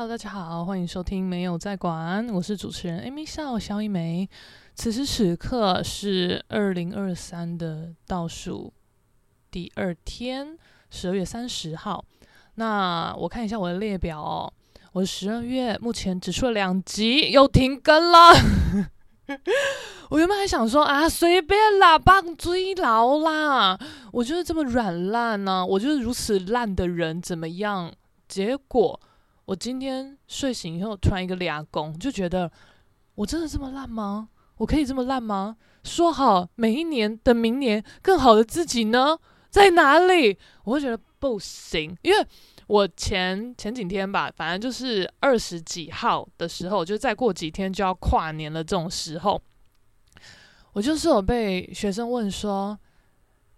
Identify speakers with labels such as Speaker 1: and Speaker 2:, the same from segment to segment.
Speaker 1: Hello，大家好，欢迎收听没有在管，我是主持人 Amy 笑肖一梅。此时此刻是二零二三的倒数第二天，十二月三十号。那我看一下我的列表哦，我十二月目前只出了两集，又停更了。我原本还想说啊，随便啦，棒追牢啦，我就是这么软烂呢，我就是如此烂的人，怎么样？结果。我今天睡醒以后，突然一个俩工，就觉得我真的这么烂吗？我可以这么烂吗？说好每一年的明年更好的自己呢，在哪里？我会觉得不行，因为我前前几天吧，反正就是二十几号的时候，就再过几天就要跨年了。这种时候，我就是有被学生问说：“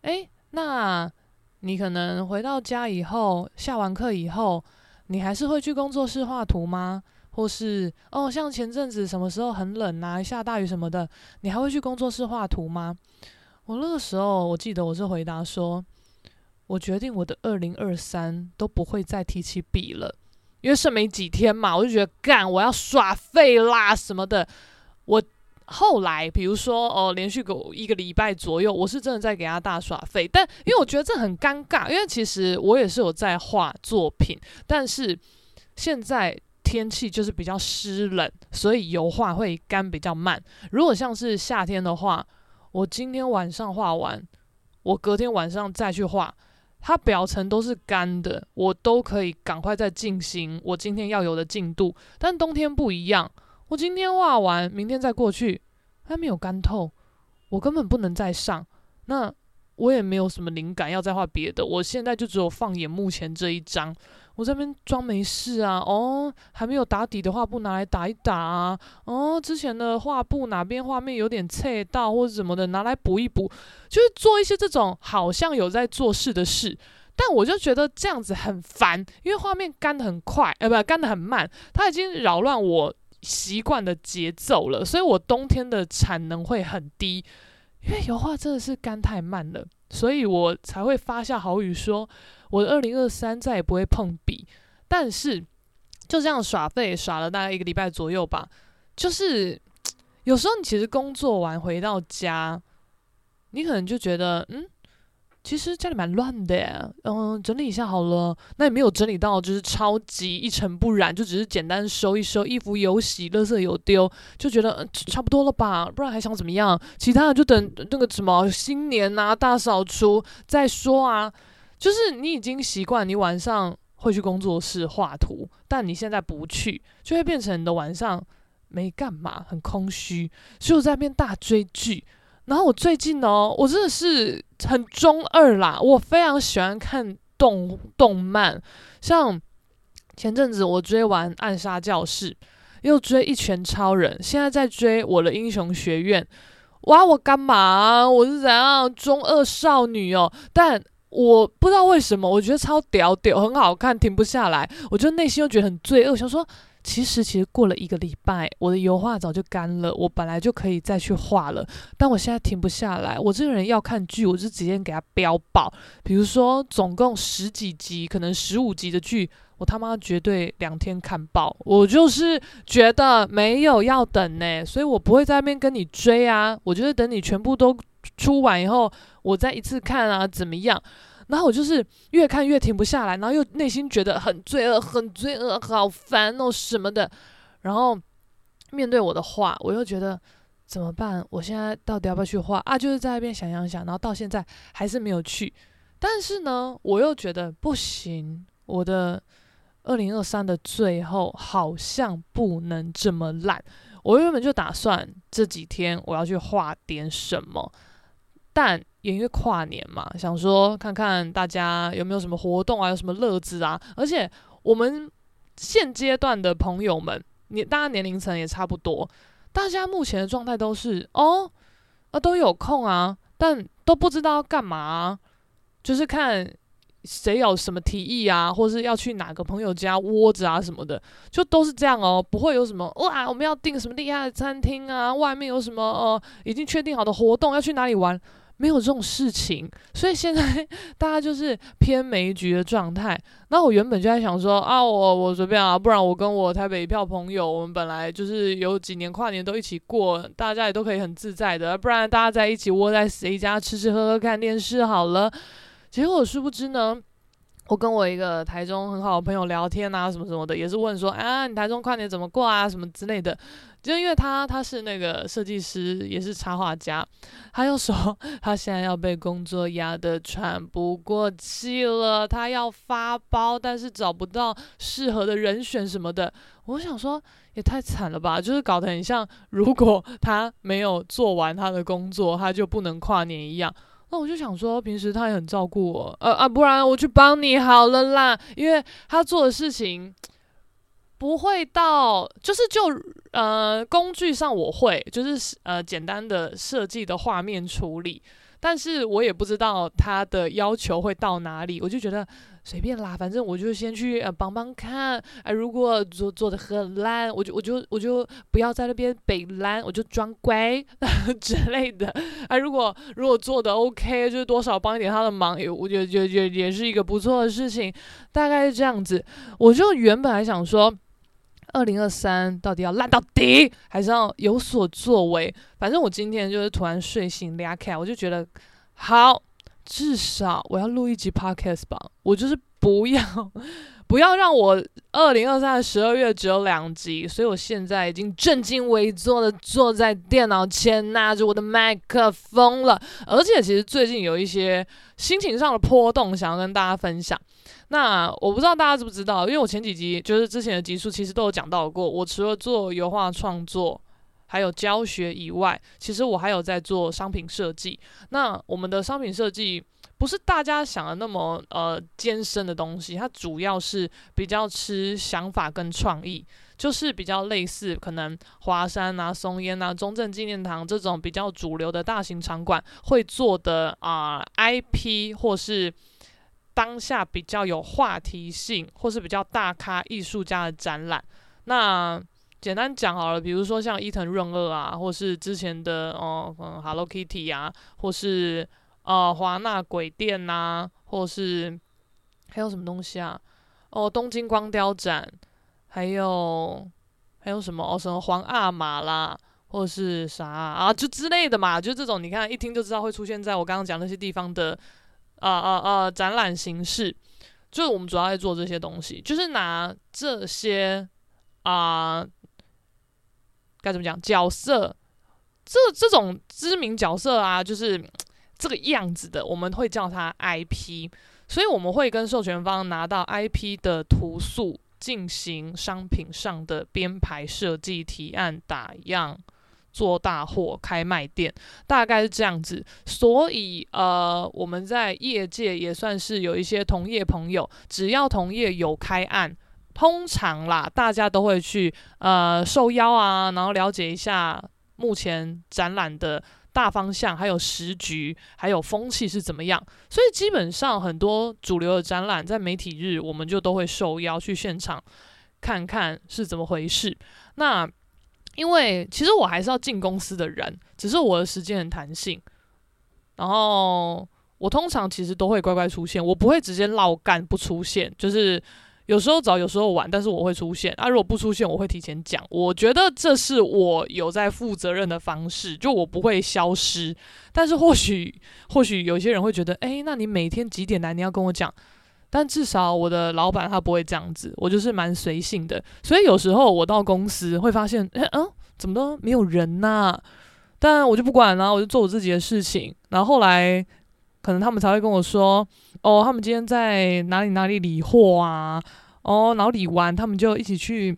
Speaker 1: 诶，那你可能回到家以后，下完课以后。”你还是会去工作室画图吗？或是哦，像前阵子什么时候很冷啊，下大雨什么的，你还会去工作室画图吗？我那个时候我记得我是回答说，我决定我的二零二三都不会再提起笔了，因为剩没几天嘛，我就觉得干我要耍废啦什么的，我。后来，比如说哦，连续个一个礼拜左右，我是真的在给他大耍废。但因为我觉得这很尴尬，因为其实我也是有在画作品，但是现在天气就是比较湿冷，所以油画会干比较慢。如果像是夏天的话，我今天晚上画完，我隔天晚上再去画，它表层都是干的，我都可以赶快再进行我今天要有的进度。但冬天不一样。我今天画完，明天再过去，还没有干透，我根本不能再上。那我也没有什么灵感要再画别的，我现在就只有放眼目前这一张。我这边装没事啊，哦，还没有打底的画布拿来打一打啊，哦，之前的画布哪边画面有点切到或者什么的，拿来补一补，就是做一些这种好像有在做事的事。但我就觉得这样子很烦，因为画面干得很快，呃，不，干得很慢，它已经扰乱我。习惯的节奏了，所以我冬天的产能会很低，因为油画真的是干太慢了，所以我才会发下豪语说，我的二零二三再也不会碰笔。但是就这样耍废耍了大概一个礼拜左右吧，就是 有时候你其实工作完回到家，你可能就觉得嗯。其实家里蛮乱的，嗯，整理一下好了。那也没有整理到，就是超级一尘不染，就只是简单收一收，衣服有洗，垃圾有丢，就觉得嗯差不多了吧？不然还想怎么样？其他的就等那个什么新年啊、大扫除再说啊。就是你已经习惯，你晚上会去工作室画图，但你现在不去，就会变成你的晚上没干嘛，很空虚，所以我在那边大追剧。然后我最近呢，我真的是很中二啦。我非常喜欢看动动漫，像前阵子我追完《暗杀教室》，又追《一拳超人》，现在在追《我的英雄学院》。哇，我干嘛？我是怎样中二少女哦？但我不知道为什么，我觉得超屌屌，很好看，停不下来。我就内心又觉得很罪恶，想说。其实，其实过了一个礼拜，我的油画早就干了。我本来就可以再去画了，但我现在停不下来。我这个人要看剧，我就直接给他飙爆。比如说，总共十几集，可能十五集的剧，我他妈绝对两天看爆。我就是觉得没有要等呢，所以我不会在那边跟你追啊。我觉得等你全部都出完以后，我再一次看啊，怎么样？然后我就是越看越停不下来，然后又内心觉得很罪恶，很罪恶，好烦哦什么的。然后面对我的画，我又觉得怎么办？我现在到底要不要去画啊？就是在那边想想想，然后到现在还是没有去。但是呢，我又觉得不行，我的二零二三的最后好像不能这么烂。我原本就打算这几天我要去画点什么，但。也因为跨年嘛，想说看看大家有没有什么活动啊，有什么乐子啊。而且我们现阶段的朋友们，你大家年龄层也差不多，大家目前的状态都是哦，啊都有空啊，但都不知道要干嘛，就是看谁有什么提议啊，或是要去哪个朋友家窝着啊什么的，就都是这样哦，不会有什么哇，我们要订什么厉害的餐厅啊，外面有什么哦，已经确定好的活动要去哪里玩。没有这种事情，所以现在 大家就是偏没局的状态。那我原本就在想说啊，我我随便啊，不然我跟我台北一票朋友，我们本来就是有几年跨年都一起过，大家也都可以很自在的，不然大家在一起窝在谁家吃吃喝喝看电视好了。结果殊不知呢。我跟我一个台中很好的朋友聊天啊，什么什么的，也是问说，啊，你台中跨年怎么过啊，什么之类的。就因为他他是那个设计师，也是插画家，他又说他现在要被工作压得喘不过气了，他要发包，但是找不到适合的人选什么的。我想说，也太惨了吧，就是搞得很像，如果他没有做完他的工作，他就不能跨年一样。那我就想说，平时他也很照顾我，呃啊，不然我去帮你好了啦。因为他做的事情不会到，就是就呃工具上我会，就是呃简单的设计的画面处理，但是我也不知道他的要求会到哪里，我就觉得。随便啦，反正我就先去呃帮帮看，哎、如果做做的很烂，我就我就我就不要在那边摆烂，我就装乖 之类的，啊、呃，如果如果做的 OK，就是多少帮一点他的忙，也我觉得也也也是一个不错的事情，大概是这样子。我就原本还想说，二零二三到底要烂到底，还是要有所作为？反正我今天就是突然睡醒俩开，我就觉得好。至少我要录一集 podcast 吧，我就是不要 不要让我二零二三的十二月只有两集，所以我现在已经正襟危坐的坐在电脑前，拿着我的麦克风了。而且其实最近有一些心情上的波动，想要跟大家分享。那我不知道大家知不知道，因为我前几集就是之前的集数，其实都有讲到过。我除了做油画创作，还有教学以外，其实我还有在做商品设计。那我们的商品设计不是大家想的那么呃艰深的东西，它主要是比较吃想法跟创意，就是比较类似可能华山啊、松烟啊、中正纪念堂这种比较主流的大型场馆会做的啊、IP，或是当下比较有话题性，或是比较大咖艺术家的展览。那简单讲好了，比如说像伊藤润二啊，或是之前的哦，嗯，Hello Kitty 啊，或是呃华纳鬼店呐、或是还有什么东西啊？哦，东京光雕展，还有还有什么？哦，什么皇阿玛啦，或是啥啊？就之类的嘛，就这种，你看一听就知道会出现在我刚刚讲那些地方的啊啊啊展览形式。就是我们主要在做这些东西，就是拿这些啊。该怎么讲？角色，这这种知名角色啊，就是 这个样子的，我们会叫它 IP。所以我们会跟授权方拿到 IP 的图素，进行商品上的编排、设计、提案、打样、做大货、开卖店，大概是这样子。所以呃，我们在业界也算是有一些同业朋友，只要同业有开案。通常啦，大家都会去呃受邀啊，然后了解一下目前展览的大方向，还有时局，还有风气是怎么样。所以基本上很多主流的展览在媒体日，我们就都会受邀去现场看看是怎么回事。那因为其实我还是要进公司的人，只是我的时间很弹性，然后我通常其实都会乖乖出现，我不会直接落干不出现，就是。有时候早，有时候晚，但是我会出现。啊，如果不出现，我会提前讲。我觉得这是我有在负责任的方式，就我不会消失。但是或许，或许有些人会觉得，诶，那你每天几点来？你要跟我讲。但至少我的老板他不会这样子，我就是蛮随性的。所以有时候我到公司会发现，诶，嗯，怎么都没有人呐？但我就不管了，我就做我自己的事情。然后后来。可能他们才会跟我说，哦，他们今天在哪里哪里理货啊，哦，然后理完，他们就一起去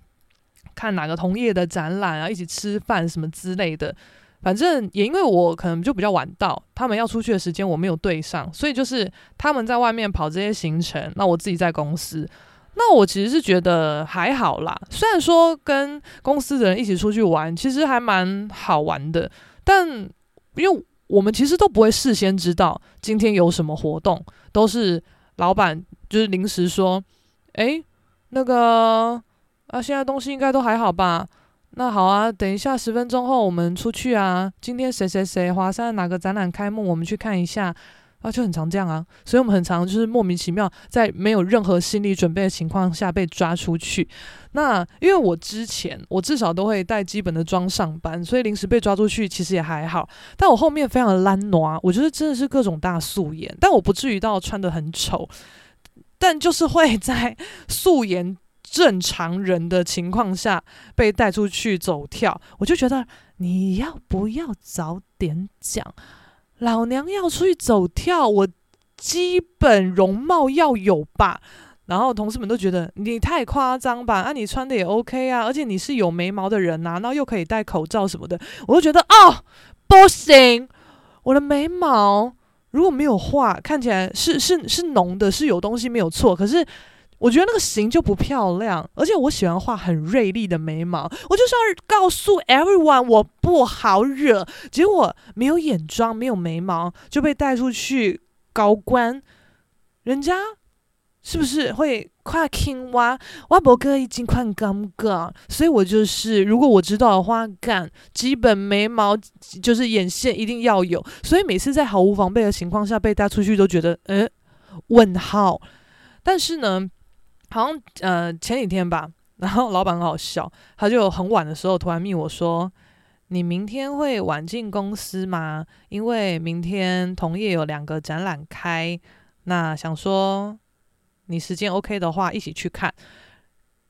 Speaker 1: 看哪个同业的展览啊，一起吃饭什么之类的。反正也因为我可能就比较晚到，他们要出去的时间我没有对上，所以就是他们在外面跑这些行程，那我自己在公司。那我其实是觉得还好啦，虽然说跟公司的人一起出去玩，其实还蛮好玩的，但因为。我们其实都不会事先知道今天有什么活动，都是老板就是临时说，诶，那个啊，现在东西应该都还好吧？那好啊，等一下十分钟后我们出去啊。今天谁谁谁华山哪个展览开幕，我们去看一下。啊，就很常这样啊，所以我们很常就是莫名其妙，在没有任何心理准备的情况下被抓出去。那因为我之前我至少都会带基本的妆上班，所以临时被抓出去其实也还好。但我后面非常的懒惰，我觉得真的是各种大素颜，但我不至于到穿得很丑，但就是会在素颜正常人的情况下被带出去走跳。我就觉得你要不要早点讲？老娘要出去走跳，我基本容貌要有吧。然后同事们都觉得你太夸张吧，啊，你穿的也 OK 啊，而且你是有眉毛的人呐，然后又可以戴口罩什么的，我就觉得哦，不行，我的眉毛如果没有画，看起来是是是浓的，是有东西没有错，可是。我觉得那个型就不漂亮，而且我喜欢画很锐利的眉毛，我就是要告诉 everyone 我不好惹。结果没有眼妆，没有眉毛就被带出去高官，人家是不是会夸青蛙？挖博哥已经快尴尬，所以我就是如果我知道的话，干基本眉毛就是眼线一定要有，所以每次在毫无防备的情况下被带出去，都觉得嗯，问号。但是呢。好像呃前几天吧，然后老板很好笑，他就很晚的时候突然密我说：“你明天会晚进公司吗？因为明天同业有两个展览开，那想说你时间 OK 的话，一起去看。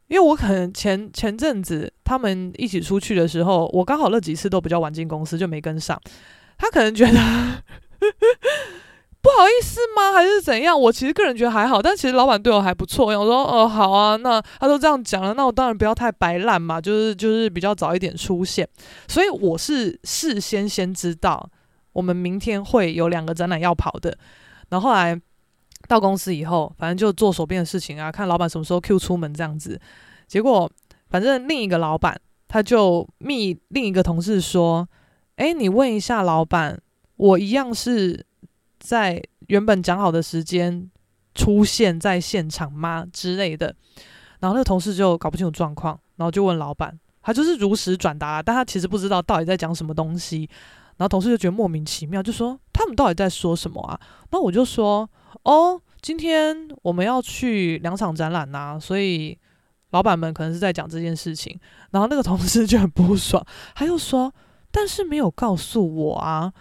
Speaker 1: 因为我可能前前阵子他们一起出去的时候，我刚好那几次都比较晚进公司，就没跟上。他可能觉得。”不好意思吗？还是怎样？我其实个人觉得还好，但其实老板对我还不错。我说，哦，好啊，那他都这样讲了，那我当然不要太摆烂嘛，就是就是比较早一点出现。所以我是事先先知道我们明天会有两个展览要跑的。然后后来到公司以后，反正就做手边的事情啊，看老板什么时候 Q 出门这样子。结果反正另一个老板他就密另一个同事说：“诶，你问一下老板，我一样是。”在原本讲好的时间出现在现场吗之类的，然后那个同事就搞不清楚状况，然后就问老板，他就是如实转达，但他其实不知道到底在讲什么东西，然后同事就觉得莫名其妙，就说他们到底在说什么啊？那我就说哦，今天我们要去两场展览呐，所以老板们可能是在讲这件事情，然后那个同事就很不爽，他又说，但是没有告诉我啊，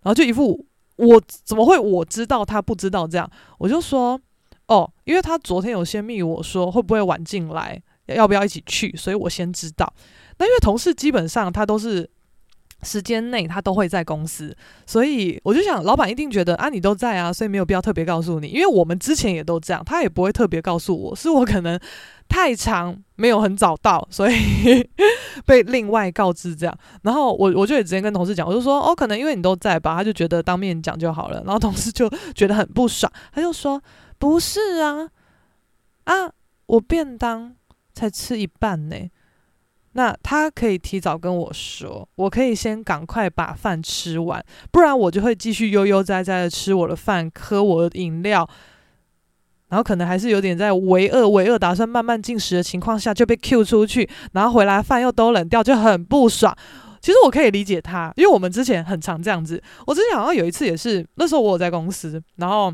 Speaker 1: 然后就一副。我怎么会我知道他不知道这样？我就说哦，因为他昨天有先密我说会不会晚进来，要不要一起去，所以我先知道。那因为同事基本上他都是时间内他都会在公司，所以我就想老板一定觉得啊你都在啊，所以没有必要特别告诉你。因为我们之前也都这样，他也不会特别告诉我，是我可能。太长没有很早到，所以被另外告知这样。然后我我就也直接跟同事讲，我就说哦，可能因为你都在吧，他就觉得当面讲就好了。然后同事就觉得很不爽，他就说不是啊啊，我便当才吃一半呢。那他可以提早跟我说，我可以先赶快把饭吃完，不然我就会继续悠悠哉哉的吃我的饭，喝我的饮料。然后可能还是有点在为饿为饿，打算慢慢进食的情况下就被 Q 出去，然后回来饭又都冷掉，就很不爽。其实我可以理解他，因为我们之前很常这样子。我之前好像有一次也是，那时候我有在公司，然后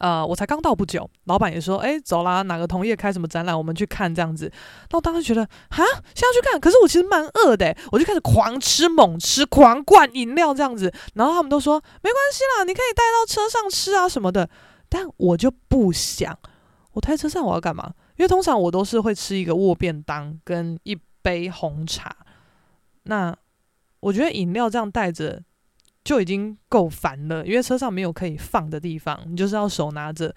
Speaker 1: 呃我才刚到不久，老板也说，哎走啦，哪个同业开什么展览，我们去看这样子。那我当时觉得，哈，现在去看，可是我其实蛮饿的，我就开始狂吃猛吃，狂灌饮料这样子。然后他们都说没关系啦，你可以带到车上吃啊什么的。但我就不想，我在车上我要干嘛？因为通常我都是会吃一个握便当跟一杯红茶。那我觉得饮料这样带着就已经够烦了，因为车上没有可以放的地方，你就是要手拿着。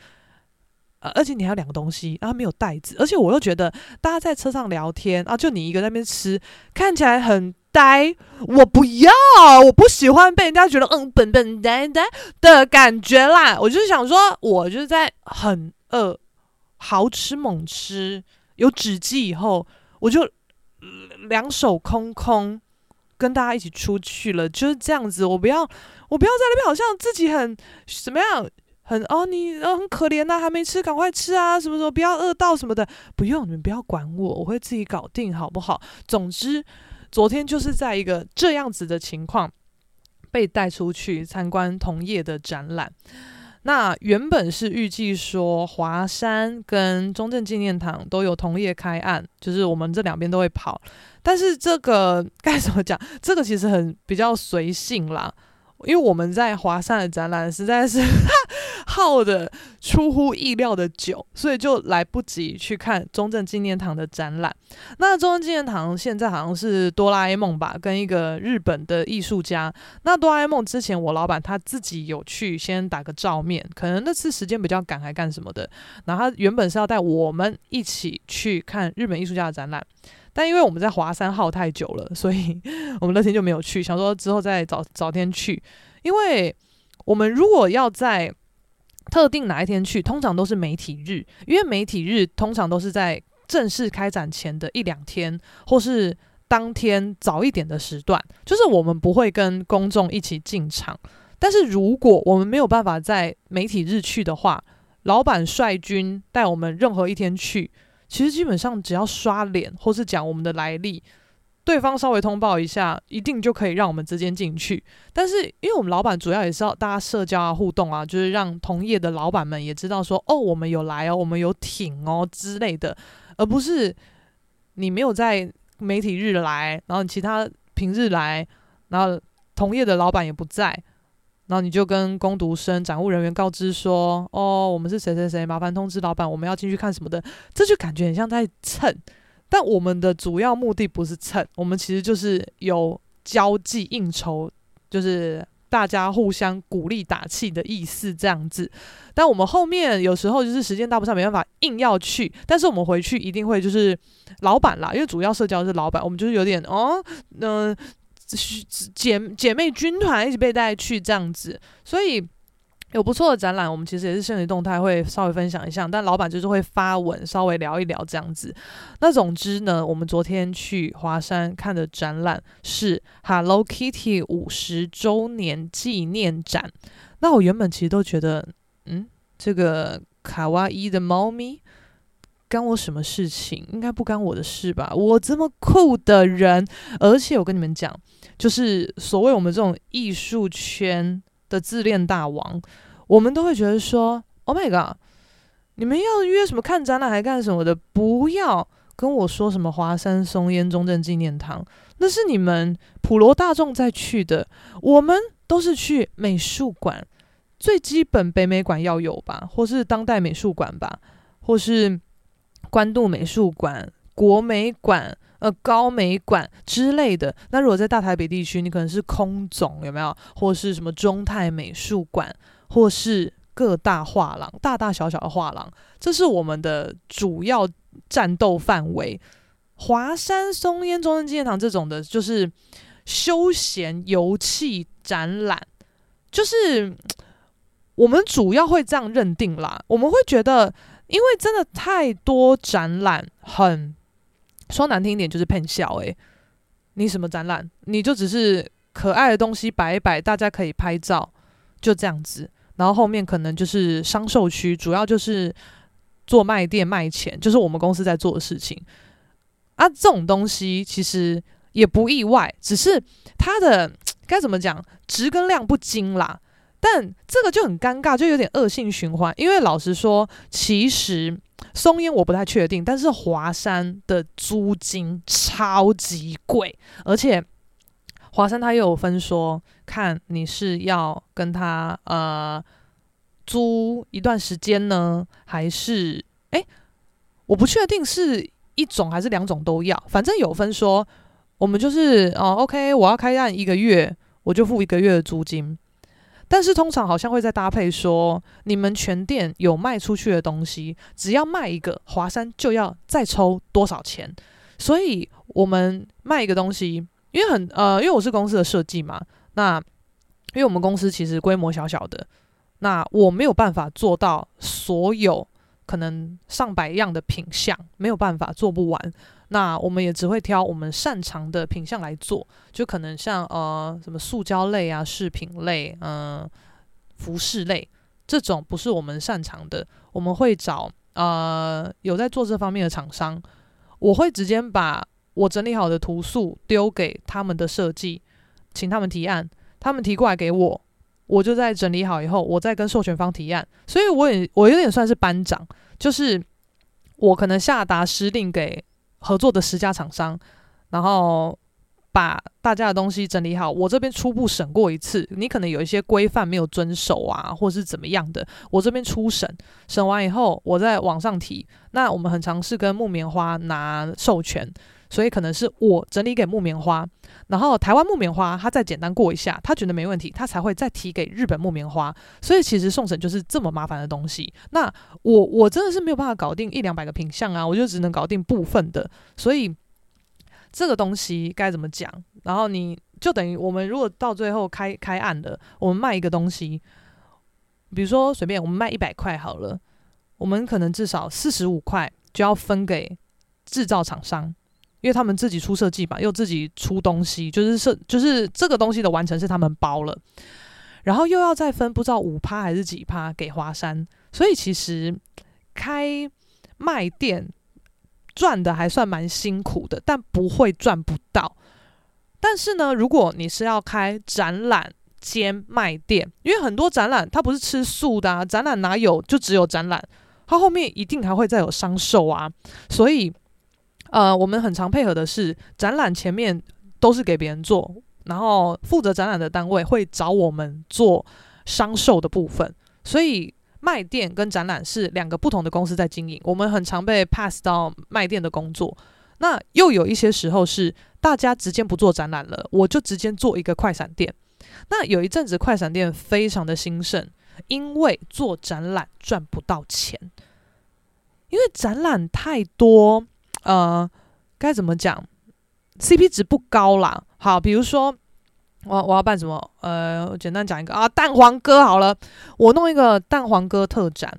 Speaker 1: 呃，而且你还有两个东西，然后没有袋子，而且我又觉得大家在车上聊天啊，就你一个在那边吃，看起来很。呆，我不要，我不喜欢被人家觉得嗯笨笨呆呆的感觉啦。我就是想说，我就是在很饿，豪吃猛吃，有纸机以后，我就两手空空跟大家一起出去了，就是这样子。我不要，我不要在那边好像自己很怎么样很哦，你哦很可怜呐、还没吃，赶快吃啊，什么时候，不要饿到什么的，不用，你们不要管我，我会自己搞定，好不好？总之，昨天就是在一个这样子的情况，被带出去参观同业的展览。那原本是预计说华山跟中正纪念堂都有同业开案，就是我们这两边都会跑，但是这个 该怎么讲？这个其实很比较随性啦。因为我们在华山的展览实在是 耗的出乎意料的久，所以就来不及去看中正纪念堂的展览。那中正纪念堂现在好像是哆啦 A 梦吧，跟一个日本的艺术家。那哆啦 A 梦之前我老板他自己有去先打个照面，可能那次时间比较赶还干什么的。然后他原本是要带我们一起去看日本艺术家的展览。但因为我们在华山耗太久了，所以 我们那天就没有去。想说之后再早早天去，因为我们如果要在特定哪一天去，通常都是媒体日，因为媒体日通常都是在正式开展前的一两天，或是当天早一点的时段，就是我们不会跟公众一起进场。但是如果我们没有办法在媒体日去的话，老板率军带我们任何一天去。其实基本上只要刷脸或是讲我们的来历，对方稍微通报一下，一定就可以让我们直接进去。但是因为我们老板主要也是要大家社交啊、互动啊，就是让同业的老板们也知道说，哦，我们有来哦，我们有挺哦之类的，而不是你没有在媒体日来，然后你其他平日来，然后同业的老板也不在。然后你就跟工读生、展务人员告知说：“哦，我们是谁谁谁，麻烦通知老板，我们要进去看什么的。”这就感觉很像在蹭，但我们的主要目的不是蹭，我们其实就是有交际应酬，就是大家互相鼓励打气的意思这样子。但我们后面有时候就是时间搭不上，没办法硬要去，但是我们回去一定会就是老板啦，因为主要社交是老板，我们就是有点哦，嗯、姐姐妹军团一起被带去这样子，所以有不错的展览，我们其实也是限时动态会稍微分享一下，但老板就是会发文稍微聊一聊这样子。那总之呢，我们昨天去华山看的展览是 Hello Kitty 五十周年纪念展。那我原本其实都觉得，嗯，这个卡哇伊的猫咪。干我什么事情？应该不干我的事吧？我这么酷的人，而且我跟你们讲，就是所谓我们这种艺术圈的自恋大王，我们都会觉得说：“Oh my god，你们要约什么看展览还干什么的？不要跟我说什么华山松烟中正纪念堂，那是你们普罗大众在去的，我们都是去美术馆，最基本北美馆要有吧，或是当代美术馆吧，或是。”关渡美术馆、国美馆、呃高美馆之类的。那如果在大台北地区，你可能是空总有没有？或是什么中泰美术馆，或是各大画廊，大大小小的画廊，这是我们的主要战斗范围。华山松烟中正纪念堂这种的，就是休闲游憩展览，就是我们主要会这样认定啦。我们会觉得。因为真的太多展览，很说难听一点就是骗笑诶，你什么展览？你就只是可爱的东西摆一摆，大家可以拍照，就这样子。然后后面可能就是商售区，主要就是做卖店卖钱，就是我们公司在做的事情。啊，这种东西其实也不意外，只是它的 该怎么讲，值跟量不精啦。但这个就很尴尬，就有点恶性循环。因为老实说，其实松烟我不太确定，但是华山的租金超级贵，而且华山他又有分说，看你是要跟他呃租一段时间呢，还是诶，我不确定是一种还是两种都要，反正有分说，我们就是哦，OK，我要开案一个月，我就付一个月的租金。但是通常好像会再搭配说，你们全店有卖出去的东西，只要卖一个，华山就要再抽多少钱。所以我们卖一个东西，因为很呃，因为我是公司的设计嘛，那因为我们公司其实规模小小的，那我没有办法做到所有可能上百样的品相，没有办法做不完。那我们也只会挑我们擅长的品相来做，就可能像呃什么塑胶类啊、饰品类、嗯、服饰类这种不是我们擅长的，我们会找呃有在做这方面的厂商，我会直接把我整理好的图素丢给他们的设计，请他们提案，他们提过来给我，我就在整理好以后，我再跟授权方提案。所以我也我有点算是班长，就是我可能下达施令给合作的十家厂商，然后。把大家的东西整理好，我这边初步审过一次，你可能有一些规范没有遵守啊，或是怎么样的，我这边初审，审完以后我再往上提。那我们很尝试跟木棉花拿授权，所以可能是我整理给木棉花，然后台湾木棉花他再简单过一下，他觉得没问题，他才会再提给日本木棉花。所以其实送审就是这么麻烦的东西。那我我真的是没有办法搞定一两百个品相啊，我就只能搞定部分的，所以。这个东西该怎么讲？然后你就等于我们如果到最后开开案的，我们卖一个东西，比如说随便我们卖一百块好了，我们可能至少四十五块就要分给制造厂商，因为他们自己出设计吧，又自己出东西，就是设就是这个东西的完成是他们包了，然后又要再分不知道五趴还是几趴给华山，所以其实开卖店。赚的还算蛮辛苦的，但不会赚不到。但是呢，如果你是要开展览兼卖店，因为很多展览它不是吃素的啊，展览哪有就只有展览，它后面一定还会再有商售啊。所以，呃，我们很常配合的是展览前面都是给别人做，然后负责展览的单位会找我们做商售的部分，所以。卖店跟展览是两个不同的公司在经营，我们很常被 pass 到卖店的工作。那又有一些时候是大家直接不做展览了，我就直接做一个快闪店。那有一阵子快闪店非常的兴盛，因为做展览赚不到钱，因为展览太多，呃，该怎么讲？CP 值不高啦。好，比如说。我我要办什么？呃，简单讲一个啊，蛋黄哥好了，我弄一个蛋黄哥特展，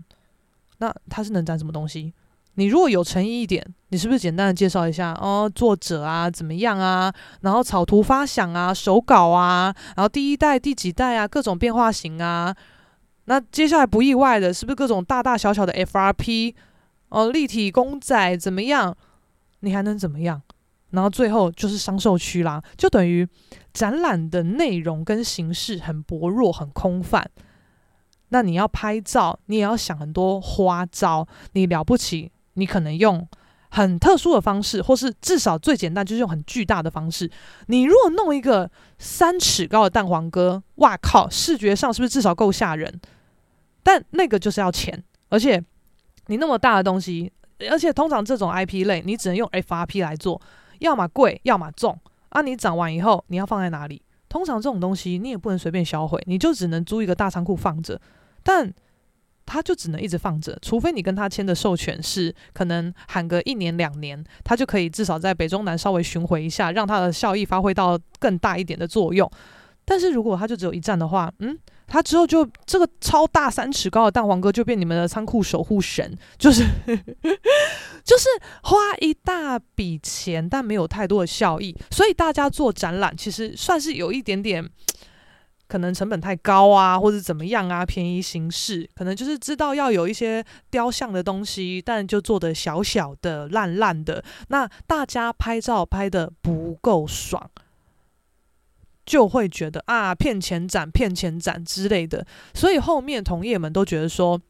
Speaker 1: 那他是能展什么东西？你如果有诚意一点，你是不是简单的介绍一下哦，作者啊怎么样啊，然后草图发想啊，手稿啊，然后第一代、第几代啊，各种变化型啊，那接下来不意外的是不是各种大大小小的 FRP 哦，立体公仔怎么样？你还能怎么样？然后最后就是商售区啦，就等于展览的内容跟形式很薄弱、很空泛。那你要拍照，你也要想很多花招。你了不起，你可能用很特殊的方式，或是至少最简单就是用很巨大的方式。你如果弄一个三尺高的蛋黄哥，哇靠，视觉上是不是至少够吓人？但那个就是要钱，而且你那么大的东西，而且通常这种 IP 类，你只能用 FRP 来做。要么贵，要么重啊！你涨完以后，你要放在哪里？通常这种东西你也不能随便销毁，你就只能租一个大仓库放着。但他就只能一直放着，除非你跟他签的授权是可能喊个一年两年，他就可以至少在北中南稍微巡回一下，让它的效益发挥到更大一点的作用。但是如果他就只有一站的话，嗯。他之后就这个超大三尺高的蛋黄哥就变你们的仓库守护神，就是就是花一大笔钱，但没有太多的效益。所以大家做展览其实算是有一点点可能成本太高啊，或者怎么样啊，便宜行事，可能就是知道要有一些雕像的东西，但就做的小小的、烂烂的，那大家拍照拍的不够爽。就会觉得啊，骗钱展、骗钱展之类的，所以后面同业们都觉得说，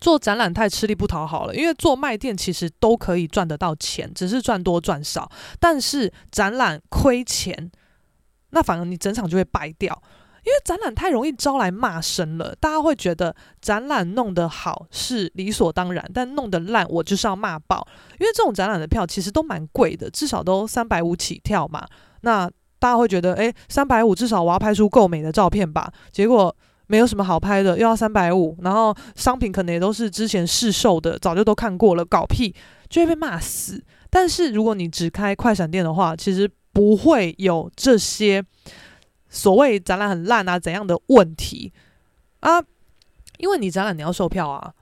Speaker 1: 做展览太吃力不讨好了。因为做卖店其实都可以赚得到钱，只是赚多赚少。但是展览亏钱，那反而你整场就会败掉，因为展览太容易招来骂声了。大家会觉得展览弄得好是理所当然，但弄得烂我就是要骂爆。因为这种展览的票其实都蛮贵的，至少都三百五起跳嘛。那大家会觉得，诶，三百五至少我要拍出够美的照片吧？结果没有什么好拍的，又要三百五，然后商品可能也都是之前试售的，早就都看过了，搞屁就会被骂死。但是如果你只开快闪店的话，其实不会有这些所谓展览很烂啊怎样的问题啊，因为你展览你要售票啊，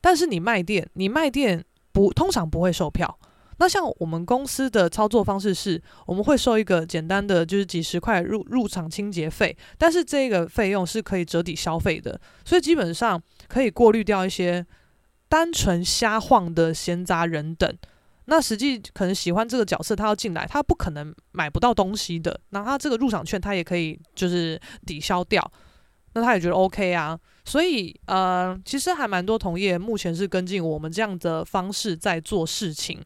Speaker 1: 但是你卖店，你卖店不通常不会售票。那像我们公司的操作方式是，我们会收一个简单的就是几十块入入场清洁费，但是这个费用是可以折抵消费的，所以基本上可以过滤掉一些单纯瞎晃的闲杂人等。那实际可能喜欢这个角色，他要进来，他不可能买不到东西的。那他这个入场券，他也可以就是抵消掉。那他也觉得 OK 啊。所以呃，其实还蛮多同业目前是跟进我们这样的方式在做事情。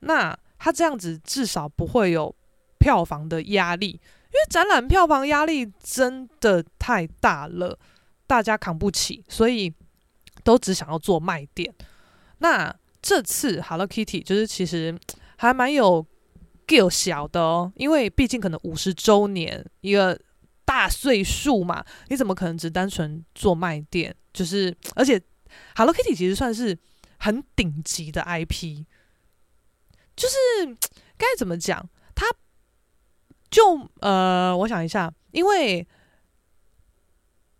Speaker 1: 那他这样子至少不会有票房的压力，因为展览票房压力真的太大了，大家扛不起，所以都只想要做卖点。那这次 Hello Kitty 就是其实还蛮有 deal 小的哦，因为毕竟可能五十周年一个大岁数嘛，你怎么可能只单纯做卖店？就是而且 Hello Kitty 其实算是很顶级的 IP，就是该怎么讲？它就呃，我想一下，因为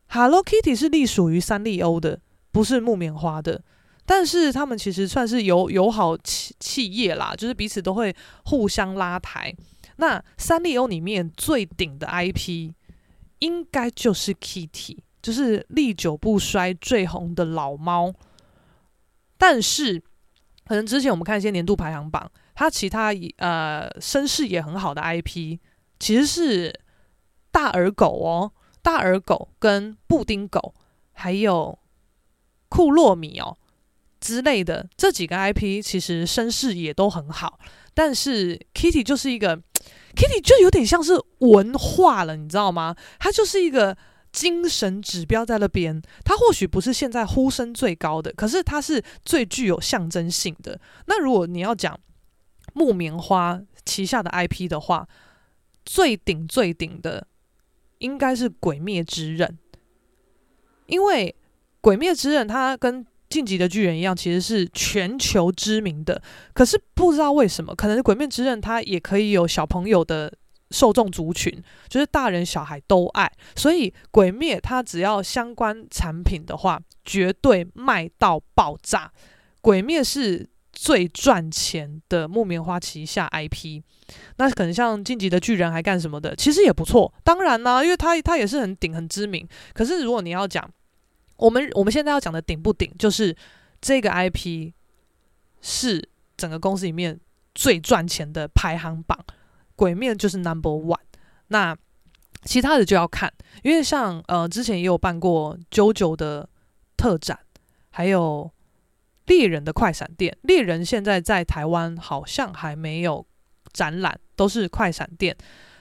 Speaker 1: Hello Kitty 是隶属于三丽鸥的，不是木棉花的。但是他们其实算是友友好企企业啦，就是彼此都会互相拉抬。那三丽鸥里面最顶的 IP 应该就是 Kitty，就是历久不衰、最红的老猫。但是可能之前我们看一些年度排行榜，它其他呃声势也很好的 IP 其实是大耳狗哦，大耳狗跟布丁狗，还有库洛米哦。之类的这几个 IP 其实声势也都很好，但是 Kitty 就是一个 Kitty 就有点像是文化了，你知道吗？它就是一个精神指标在那边。它或许不是现在呼声最高的，可是它是最具有象征性的。那如果你要讲木棉花旗下的 IP 的话，最顶最顶的应该是《鬼灭之刃》，因为《鬼灭之刃》它跟进击的巨人一样，其实是全球知名的。可是不知道为什么，可能《鬼灭之刃》它也可以有小朋友的受众族群，就是大人小孩都爱。所以《鬼灭》它只要相关产品的话，绝对卖到爆炸。《鬼灭》是最赚钱的木棉花旗下 IP。那可能像《晋级的巨人》还干什么的，其实也不错。当然呢，因为它它也是很顶、很知名。可是如果你要讲，我们我们现在要讲的顶不顶，就是这个 IP 是整个公司里面最赚钱的排行榜，鬼面就是 Number One。那其他的就要看，因为像呃之前也有办过 JoJo 的特展，还有猎人的快闪店。猎人现在在台湾好像还没有展览，都是快闪店，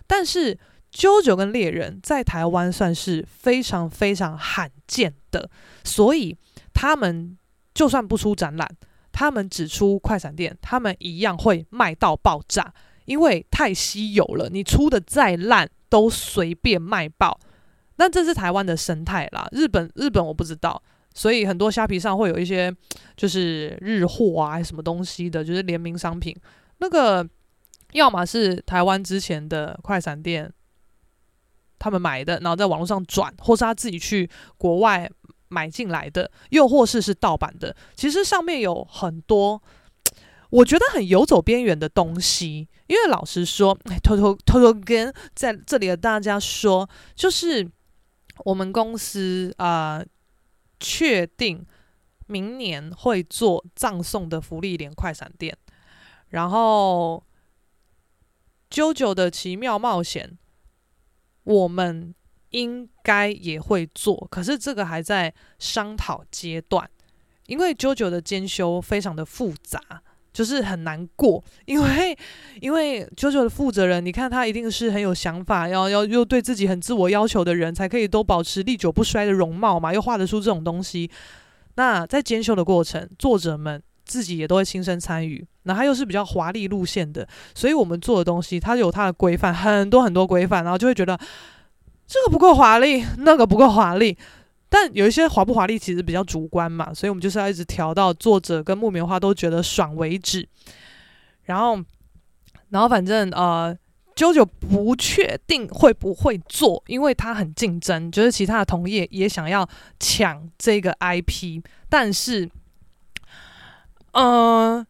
Speaker 1: 但是。啾啾跟猎人在台湾算是非常非常罕见的，所以他们就算不出展览，他们只出快闪店，他们一样会卖到爆炸，因为太稀有了。你出的再烂都随便卖爆。那这是台湾的生态啦，日本日本我不知道，所以很多虾皮上会有一些就是日货啊什么东西的，就是联名商品，那个要么是台湾之前的快闪店。他们买的，然后在网络上转，或是他自己去国外买进来的，又或是是盗版的。其实上面有很多，我觉得很游走边缘的东西。因为老实说，偷偷偷偷跟在这里的大家说，就是我们公司啊，确定明年会做葬送的芙莉莲快闪店，然后啾啾的奇妙冒险。我们应该也会做，可是这个还在商讨阶段，因为 JoJo 的监修非常的复杂，就是很难过，因为 因为 JoJo 的负责人，你看他一定是很有想法，要要又对自己很自我要求的人，才可以都保持历久不衰的容貌嘛，又画得出这种东西。那在监修的过程，作者们自己也都会亲身参与，那他又是比较华丽路线的，所以我们做的东西，它有它的规范，很多很多规范，然后就会觉得这个不够华丽，那个不够华丽，但有一些华不华丽其实比较主观嘛，所以我们就是要一直调到作者跟木棉花都觉得爽为止。然后，然后反正呃，JoJo 不确定会不会做，因为它很竞争，就是其他的同业也想要抢这个 IP，但是。嗯，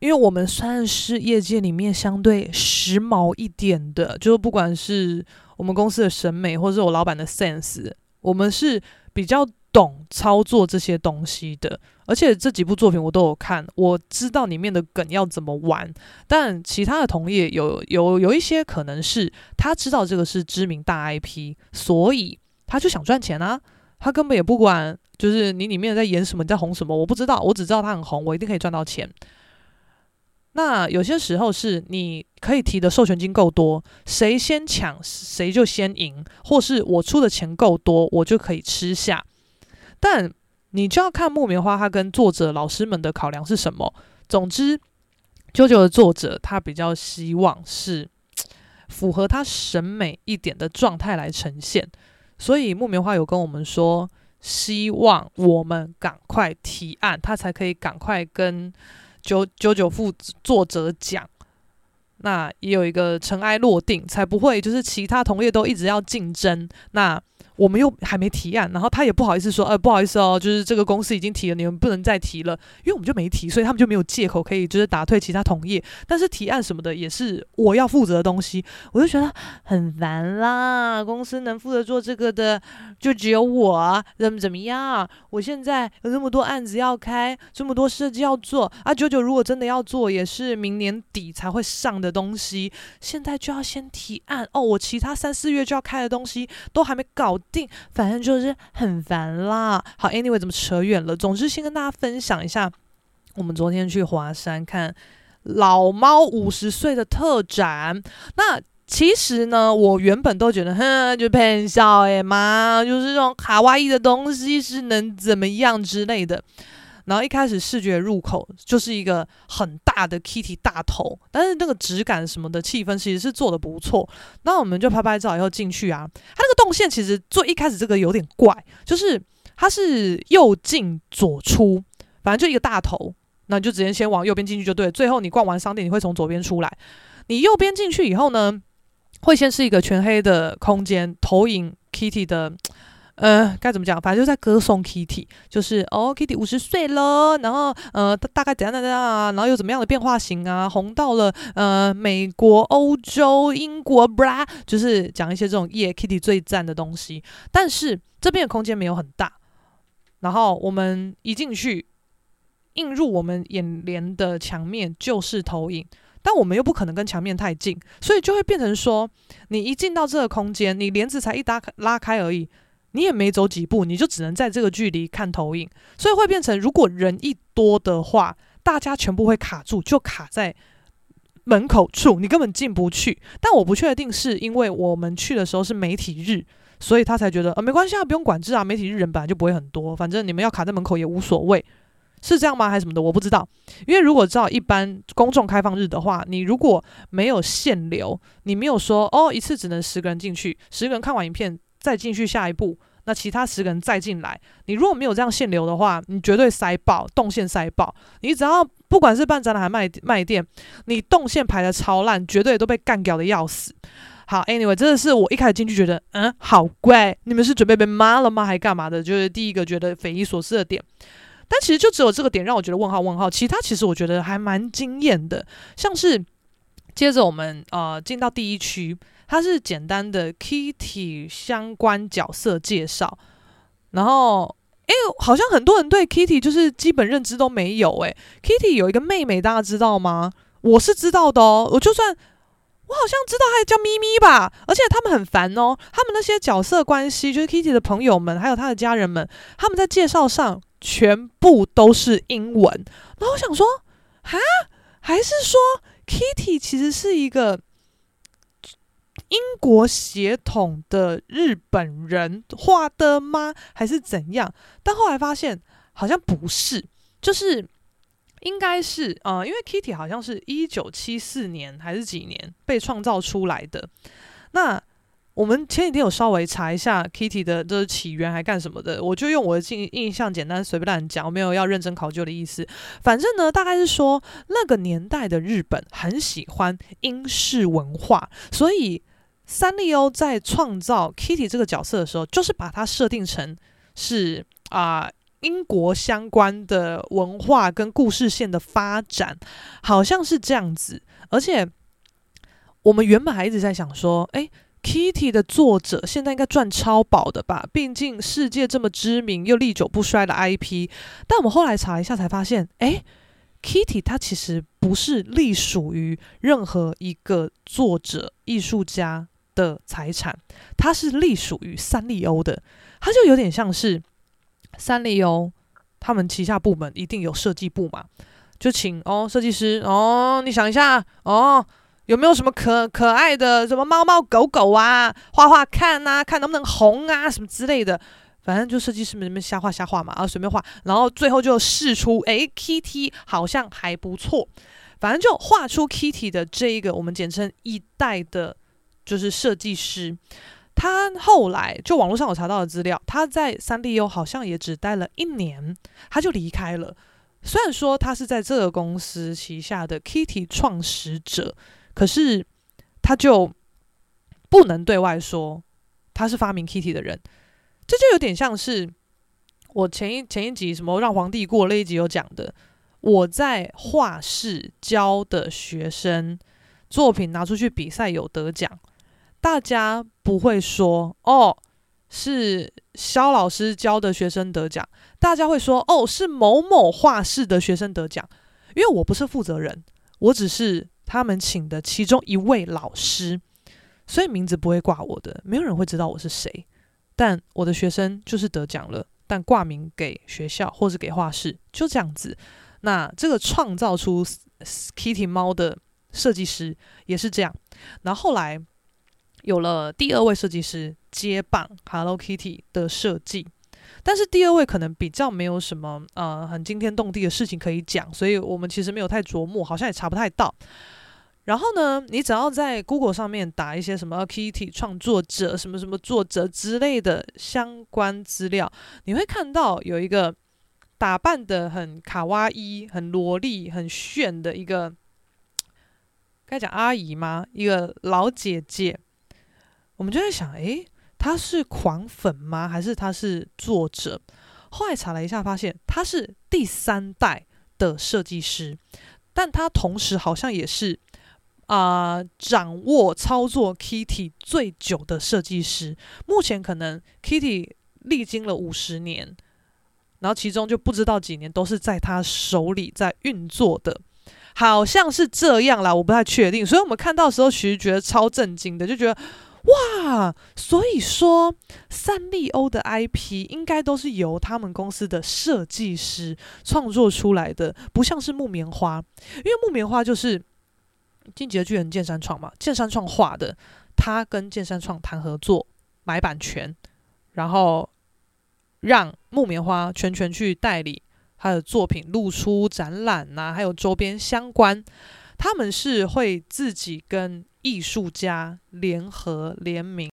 Speaker 1: 因为我们算是业界里面相对时髦一点的，就是不管是我们公司的审美，或者是我老板的 sense，我们是比较懂操作这些东西的。而且这几部作品我都有看，我知道里面的梗要怎么玩。但其他的同业有有有一些可能是他知道这个是知名大 IP，所以他就想赚钱啊，他根本也不管，就是你里面在演什么，你在红什么，我不知道，我只知道他很红，我一定可以赚到钱。那有些时候是你可以提的授权金够多，谁先抢谁就先赢，或是我出的钱够多，我就可以吃下。但你就要看木棉花他跟作者老师们的考量是什么。总之，JoJo 的作者他比较希望是符合他审美一点的状态来呈现，所以木棉花有跟我们说，希望我们赶快提案，他才可以赶快跟。九九九副作者讲，那也有一个尘埃落定，才不会就是其他同业都一直要竞争。那我们又还没提案，然后他也不好意思说，呃，不好意思哦，就是这个公司已经提了，你们不能再提了，因为我们就没提，所以他们就没有借口可以就是打退其他同业。但是提案什么的也是我要负责的东西，我就觉得很烦啦。公司能负责做这个的就只有我，怎么怎么样？我现在有那么多案子要开，这么多设计要做啊。九九如果真的要做，也是明年底才会上的东西，现在就要先提案哦。我其他三四月就要开的东西都还没搞定，反正就是很烦啦。好，Anyway，怎么扯远了？总之，先跟大家分享一下，我们昨天去华山看老猫五十岁的特展。那其实呢，我原本都觉得，哼，就骗笑哎妈，就是这种卡哇伊的东西是能怎么样之类的。然后一开始视觉入口就是一个很大的 Kitty 大头，但是那个质感什么的气氛其实是做的不错。那我们就拍拍照以后进去啊，它那个动线其实最一开始这个有点怪，就是它是右进左出，反正就一个大头，那你就直接先往右边进去就对。最后你逛完商店，你会从左边出来。你右边进去以后呢，会先是一个全黑的空间，投影 Kitty 的。呃，该怎么讲？反正就在歌颂 Kitty，就是哦，Kitty 五十岁了，然后呃，大概怎样怎样啊，然后有怎么样的变化型啊，红到了呃美国、欧洲、英国，bra，就是讲一些这种夜、Kitty 最赞的东西。但是这边的空间没有很大，然后我们一进去，映入我们眼帘的墙面就是投影，但我们又不可能跟墙面太近，所以就会变成说，你一进到这个空间，你帘子才一搭拉开而已。你也没走几步，你就只能在这个距离看投影，所以会变成，如果人一多的话，大家全部会卡住，就卡在门口处，你根本进不去。但我不确定是因为我们去的时候是媒体日，所以他才觉得呃没关系啊，不用管制啊，媒体日人本来就不会很多，反正你们要卡在门口也无所谓，是这样吗？还是什么的？我不知道，因为如果照一般公众开放日的话，你如果没有限流，你没有说哦一次只能十个人进去，十个人看完影片。再进去下一步，那其他十个人再进来。你如果没有这样限流的话，你绝对塞爆，动线塞爆。你只要不管是办展览还卖卖店，你动线排得超烂，绝对都被干掉的要死。好，Anyway，真的是我一开始进去觉得，嗯，好怪，你们是准备被骂了吗？还干嘛的？就是第一个觉得匪夷所思的点。但其实就只有这个点让我觉得问号问号，其他其实我觉得还蛮惊艳的。像是接着我们呃进到第一区。它是简单的 Kitty 相关角色介绍，然后，哎，好像很多人对 Kitty 就是基本认知都没有。哎，Kitty 有一个妹妹，大家知道吗？我是知道的哦。我就算我好像知道，她叫咪咪吧。而且他们很烦哦，他们那些角色关系，就是 Kitty 的朋友们，还有他的家人们，他们在介绍上全部都是英文。然后我想说，哈，还是说 Kitty 其实是一个？英国血统的日本人画的吗？还是怎样？但后来发现好像不是，就是应该是啊、因为 Kitty 好像是一九七四年还是几年被创造出来的。那我们前几天有稍微查一下 Kitty 的这起源还干什么的，我就用我的印印象简单随便乱讲，我没有要认真考究的意思。反正呢，大概是说那个年代的日本很喜欢英式文化，所以。三丽鸥在创造 Kitty 这个角色的时候，就是把它设定成是啊、英国相关的文化跟故事线的发展，好像是这样子。而且我们原本还一直在想说，诶，Kitty 的作者现在应该赚超饱的吧？毕竟世界这么知名又历久不衰的 IP。但我们后来查一下才发现，诶，Kitty 它其实不是隶属于任何一个作者、艺术家的财产，它是隶属于三丽鸥的。它就有点像是三丽鸥，他们旗下部门一定有设计部嘛，就请哦设计师哦，你想一下哦，有没有什么可可爱的什么猫猫狗狗啊，画画看啊，看能不能红啊什么之类的，反正就设计师们那边瞎画瞎画嘛，啊随便画，然后最后就试出诶 Kitty 好像还不错，反正就画出 Kitty 的这一个我们简称一代的，就是设计师。他后来就网络上有查到的资料，他在三丽鸥好像也只待了一年，他就离开了。虽然说他是在这个公司旗下的 Kitty 创始者，可是他就不能对外说他是发明 Kitty 的人。这就有点像是我前一前一集什么让皇帝过那一集有讲的，我在画室教的学生作品拿出去比赛有得奖。大家不会说哦，是肖老师教的学生得奖，大家会说哦，是某某画室的学生得奖，因为我不是负责人，我只是他们请的其中一位老师，所以名字不会挂我的，没有人会知道我是谁，但我的学生就是得奖了，但挂名给学校或者给画室，就这样子。那这个创造出 Kitty 猫的设计师也是这样，然后来。有了第二位设计师接棒 Hello Kitty 的设计，但是第二位可能比较没有什么呃很惊天动地的事情可以讲，所以我们其实没有太琢磨，好像也查不太到。然后呢，你只要在 Google 上面打一些什么 Kitty 创作者、什么什么作者之类的相关资料，你会看到有一个打扮得很卡哇伊、很萝莉、很炫的一个，该讲阿姨吗？一个老姐姐。我们就在想，诶，他是狂粉吗？还是他是作者？后来查了一下，发现他是第三代的设计师，但他同时好像也是啊、掌握操作 Kitty 最久的设计师。目前可能 Kitty 历经了五十年，然后其中就不知道几年都是在他手里在运作的，好像是这样啦，我不太确定。所以我们看到时候，其实觉得超震惊的，就觉得。哇，所以说三丽鸥的 IP 应该都是由他们公司的设计师创作出来的，不像是木棉花，因为木棉花就是进击的巨人剑山创嘛，剑山创画的，他跟剑山创谈合作买版权，然后让木棉花全权去代理他的作品露出展览呐、还有周边相关，他们是会自己跟。艺术家联合联名，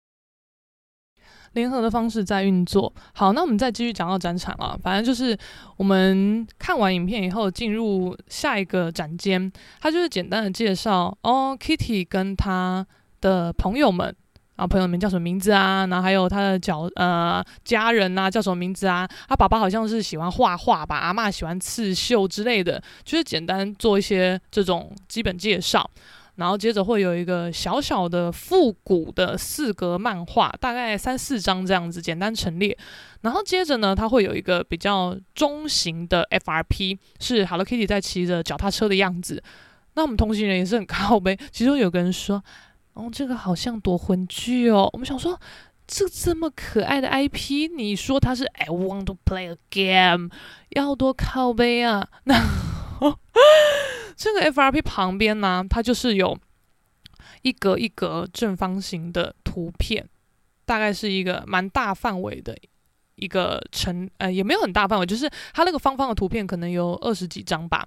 Speaker 1: 联合的方式在运作。好，那我们再继续讲到展场啊。反正就是我们看完影片以后，进入下一个展间，他就是简单的介绍哦，Kitty 跟他的朋友们啊，朋友们叫什么名字啊？然后还有他的角呃家人啊，叫什么名字啊？他爸爸好像是喜欢画画吧，阿嬷喜欢刺绣之类的，就是简单做一些这种基本介绍。然后接着会有一个小小的复古的四格漫画，大概三四张这样子简单陈列。然后接着呢，它会有一个比较中型的 FRP，是 Hello Kitty 在骑着脚踏车的样子。那我们同行人也是很靠背，其中有个人说：“哦，这个好像夺魂锯哦。”我们想说，这这么可爱的 IP，你说它是 I want to play a game，要多靠背啊？那。这个 FRP 旁边呢，它就是有一格一格正方形的图片，大概是一个蛮大范围的一个成，呃，也没有很大范围，就是它那个方方的图片可能有二十几张吧。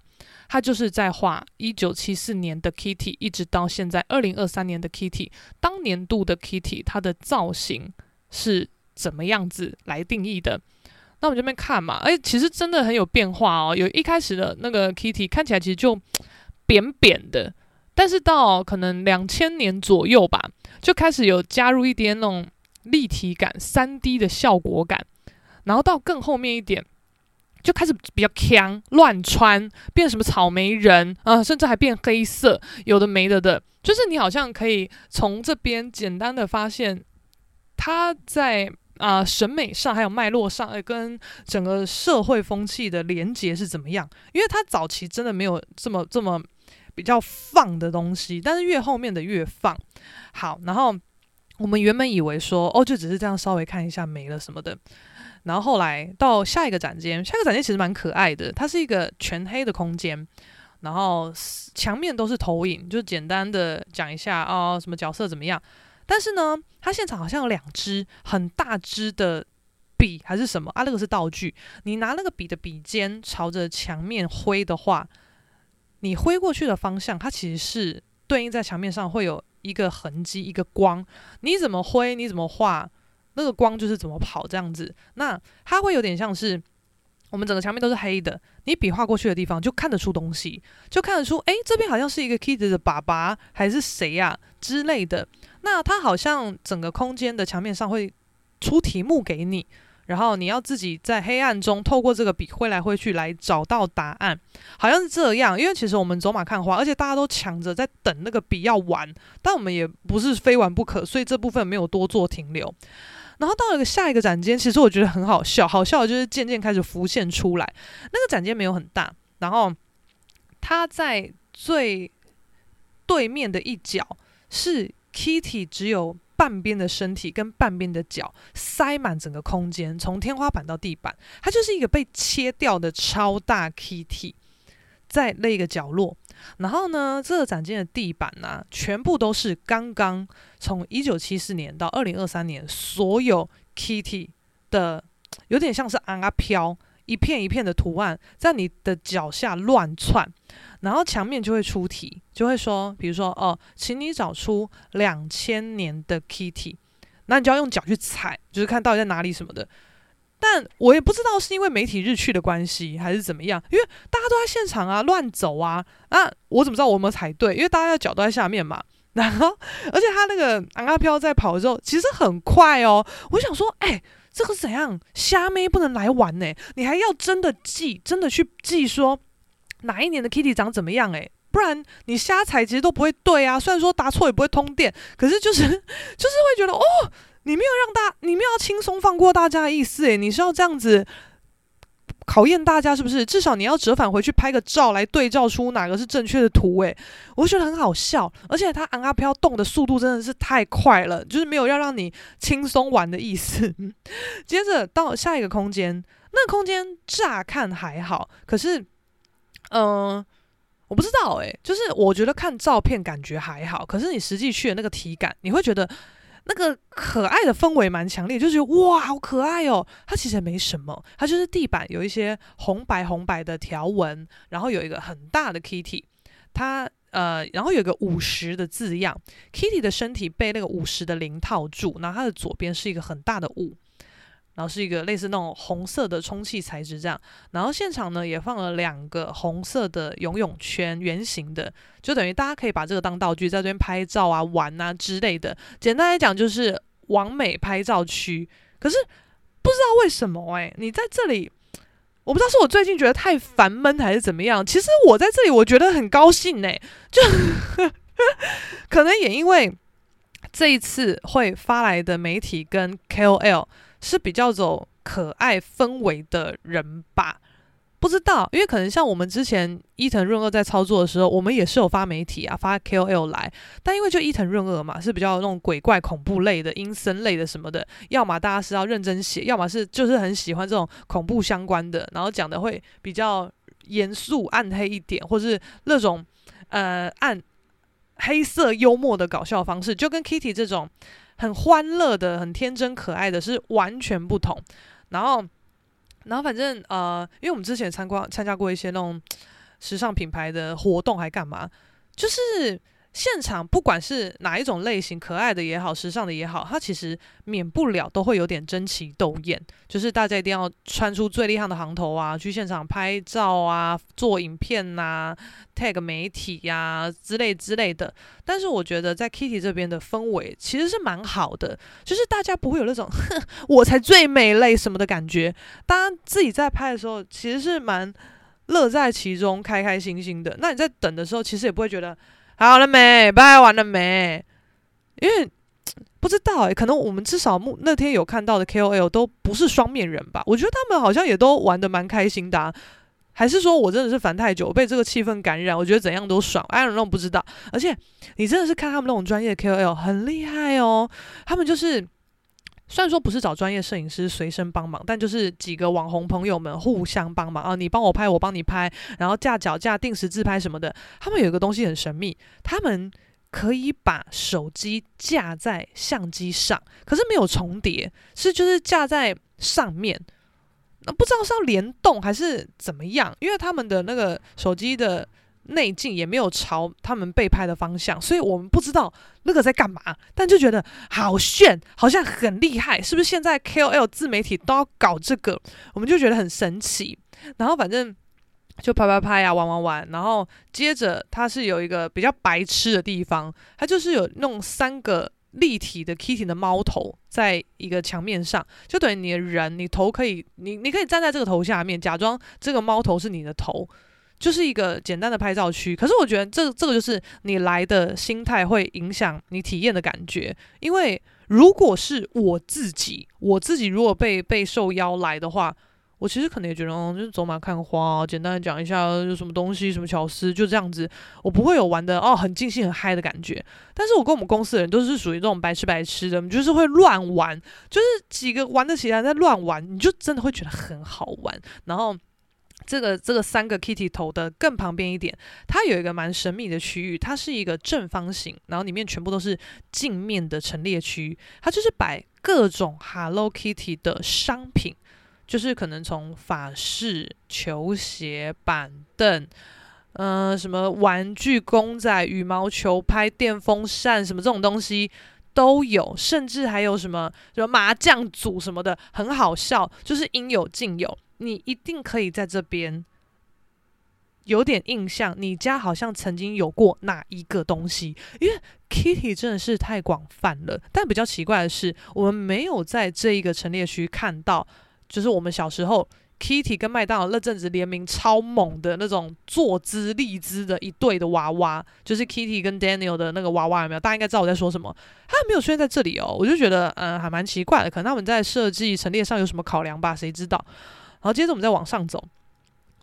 Speaker 1: 它就是在画一九七四年的 Kitty，一直到现在二零二三年的 Kitty，当年度的 Kitty 它的造型是怎么样子来定义的？那我们这边看嘛，哎，其实真的很有变化哦。有一开始的那个 Kitty 看起来其实就扁扁的，但是到可能两千年左右吧，就开始有加入一点那种立体感、三 D 的效果感。然后到更后面一点，就开始比较强，乱穿，变什么草莓人啊，甚至还变黑色，有的没的的，就是你好像可以从这边简单的发现，他在啊、审美上还有脉络上，跟整个社会风气的连结是怎么样？因为他早期真的没有这么这么比较放的东西，但是越后面的越放。好，然后我们原本以为说，哦，就只是这样稍微看一下没了什么的。然后后来到下一个展间，下一个展间其实蛮可爱的，它是一个全黑的空间，然后墙面都是投影，就简单的讲一下哦，什么角色怎么样。但是呢，它现场好像有两支很大支的笔还是什么啊？那个是道具，你拿那个笔的笔尖朝着墙面挥的话，你挥过去的方向，它其实是对应在墙面上会有一个痕迹，一个光，你怎么挥，你怎么画。那个光就是怎么跑这样子，那它会有点像是我们整个墙面都是黑的，你笔画过去的地方就看得出东西，就看得出，诶，这边好像是一个 Kitty 的爸爸还是谁呀、之类的。那它好像整个空间的墙面上会出题目给你。然后你要自己在黑暗中透过这个笔挥来挥去来找到答案，好像是这样。因为其实我们走马看花，而且大家都抢着在等那个笔要完，但我们也不是非玩不可，所以这部分没有多做停留。然后到了下一个展间，其实我觉得很好笑，好笑的就是渐渐开始浮现出来。那个展间没有很大，然后它在最对面的一角是 Kitty，只有。半边的身体跟半边的脚塞满整个空间，从天花板到地板，它就是一个被切掉的超大 Kitty，在那个角落。然后呢，这个展间的地板呢、全部都是刚刚从一九七四年到二零二三年所有 Kitty 的，有点像是尪仔标。一片一片的图案在你的脚下乱窜，然后墙面就会出题，就会说，比如说哦，请你找出两千年的 Kitty，那你就要用脚去踩，就是看到底在哪里什么的。但我也不知道是因为媒体日去的关系还是怎么样，因为大家都在现场啊，乱走啊，那我怎么知道我有没有踩对？因为大家的脚都在下面嘛。然后，而且他那个尪仔标在跑的时候其实很快哦，我想说，哎。这个怎样？瞎妹不能来玩呢？你还要真的记，真的去记说哪一年的 Kitty 长怎么样？诶，不然你瞎猜其实都不会对啊。虽然说答错也不会通电，可是就是 就是会觉得哦，你没有让大，你没有轻松放过大家的意思诶，你是要这样子。考验大家是不是？至少你要折返回去拍个照来对照出哪个是正确的图诶，我觉得很好笑，而且它尪仔标动的速度真的是太快了，就是没有要让你轻松玩的意思。接着到下一个空间，那空间乍看还好，可是，嗯、我不知道诶，就是我觉得看照片感觉还好，可是你实际去的那个体感，你会觉得。那个可爱的氛围蛮强烈，就觉得哇，好可爱哦！它其实也没什么，它就是地板有一些红白红白的条纹，然后有一个很大的 Kitty，它呃，然后有个五十的字样，Kitty 的身体被那个五十的零套住，然后它的左边是一个很大的五。然后是一个类似那种红色的充气材质这样，然后现场呢也放了两个红色的游泳圈，圆形的，就等于大家可以把这个当道具在这边拍照啊、玩啊之类的。简单来讲就是完美拍照区。可是不知道为什么诶、你在这里，我不知道是我最近觉得太烦闷还是怎么样。其实我在这里我觉得很高兴呢、就 可能也因为这一次会发来的媒体跟 KOL。是比较走可爱氛围的人吧？不知道，因为可能像我们之前伊藤润二在操作的时候，我们也是有发媒体啊，发 KOL 来，但因为就伊藤润二嘛，是比较那种鬼怪恐怖类的、阴森类的什么的，要么大家是要认真写，要么是就是很喜欢这种恐怖相关的，然后讲的会比较严肃、暗黑一点，或是那种呃暗黑色幽默的搞笑方式，就跟 Kitty 这种。很欢乐的、很天真可爱的，是完全不同。然后，然后反正呃，因为我们之前参观参加过一些那种时尚品牌的活动，还干嘛？就是现场不管是哪一种类型，可爱的也好，时尚的也好，它其实免不了都会有点争奇斗艳，就是大家一定要穿出最厉害的行头啊，去现场拍照啊，做影片呐、啊，tag 媒体呀、之类之类的。但是我觉得在 Kitty 这边的氛围其实是蛮好的，就是大家不会有那种哼我才最美类什么的感觉，大家自己在拍的时候其实是蛮乐在其中，开开心心的。那你在等的时候，其实也不会觉得。好了没？拜完了没？因为不知道诶、欸，可能我们至少那天有看到的 KOL 都不是双面人吧？我觉得他们好像也都玩的蛮开心的、啊，还是说我真的是烦太久，被这个气氛感染？我觉得怎样都爽。I don't know，不知道。而且你真的是看他们那种专业 KOL 很厉害哦，他们就是。虽然说不是找专业摄影师随身帮忙，但就是几个网红朋友们互相帮忙啊，你帮我拍，我帮你拍，然后架脚架、定时自拍什么的。他们有一个东西很神秘，他们可以把手机架在相机上，可是没有重叠，是就是架在上面。那不知道是要联动还是怎么样，因为他们的那个手机的。内镜也没有朝他们被拍的方向，所以我们不知道那个在干嘛，但就觉得好炫，好像很厉害，是不是？现在 KOL 自媒体都要搞这个，我们就觉得很神奇。然后反正就拍拍拍啊，玩玩玩。然后接着它是有一个比较白痴的地方，它就是有弄三个立体的 Kitty 的猫头在一个墙面上，就等于你的人，你头可以，你你可以站在这个头下面，假装这个猫头是你的头。就是一个简单的拍照区，可是我觉得这这个就是你来的心态会影响你体验的感觉。因为如果是我自己，我自己如果被被受邀来的话，我其实可能也觉得，哦，就是走马看花，简单的讲一下有什么东西、什么巧思，就这样子，我不会有玩的哦很尽兴、很嗨的感觉。但是我跟我们公司的人都是属于这种白吃白吃的，就是会乱玩，就是几个玩得起来在乱玩，你就真的会觉得很好玩，然后。这个这个三个 Kitty 头的更旁边一点，它有一个蛮神秘的区域，它是一个正方形，然后里面全部都是镜面的陈列区，它就是摆各种 Hello Kitty 的商品，就是可能从法式、球鞋、板凳，嗯、呃，什么玩具公仔、羽毛球拍、电风扇，什么这种东西都有，甚至还有什么什么麻将组什么的，很好笑，就是应有尽有。你一定可以在这边有点印象，你家好像曾经有过哪一个东西？因为 Kitty 真的是太广泛了。但比较奇怪的是，我们没有在这一个陈列区看到，就是我们小时候 Kitty 跟麦当劳那阵子联名超猛的那种坐姿立姿的一对的娃娃，就是 Kitty 跟 Daniel 的那个娃娃，有没有？大家应该知道我在说什么。他没有出现在这里哦，我就觉得嗯，还蛮奇怪的，可能他们在设计陈列上有什么考量吧？谁知道？然后接着我们再往上走，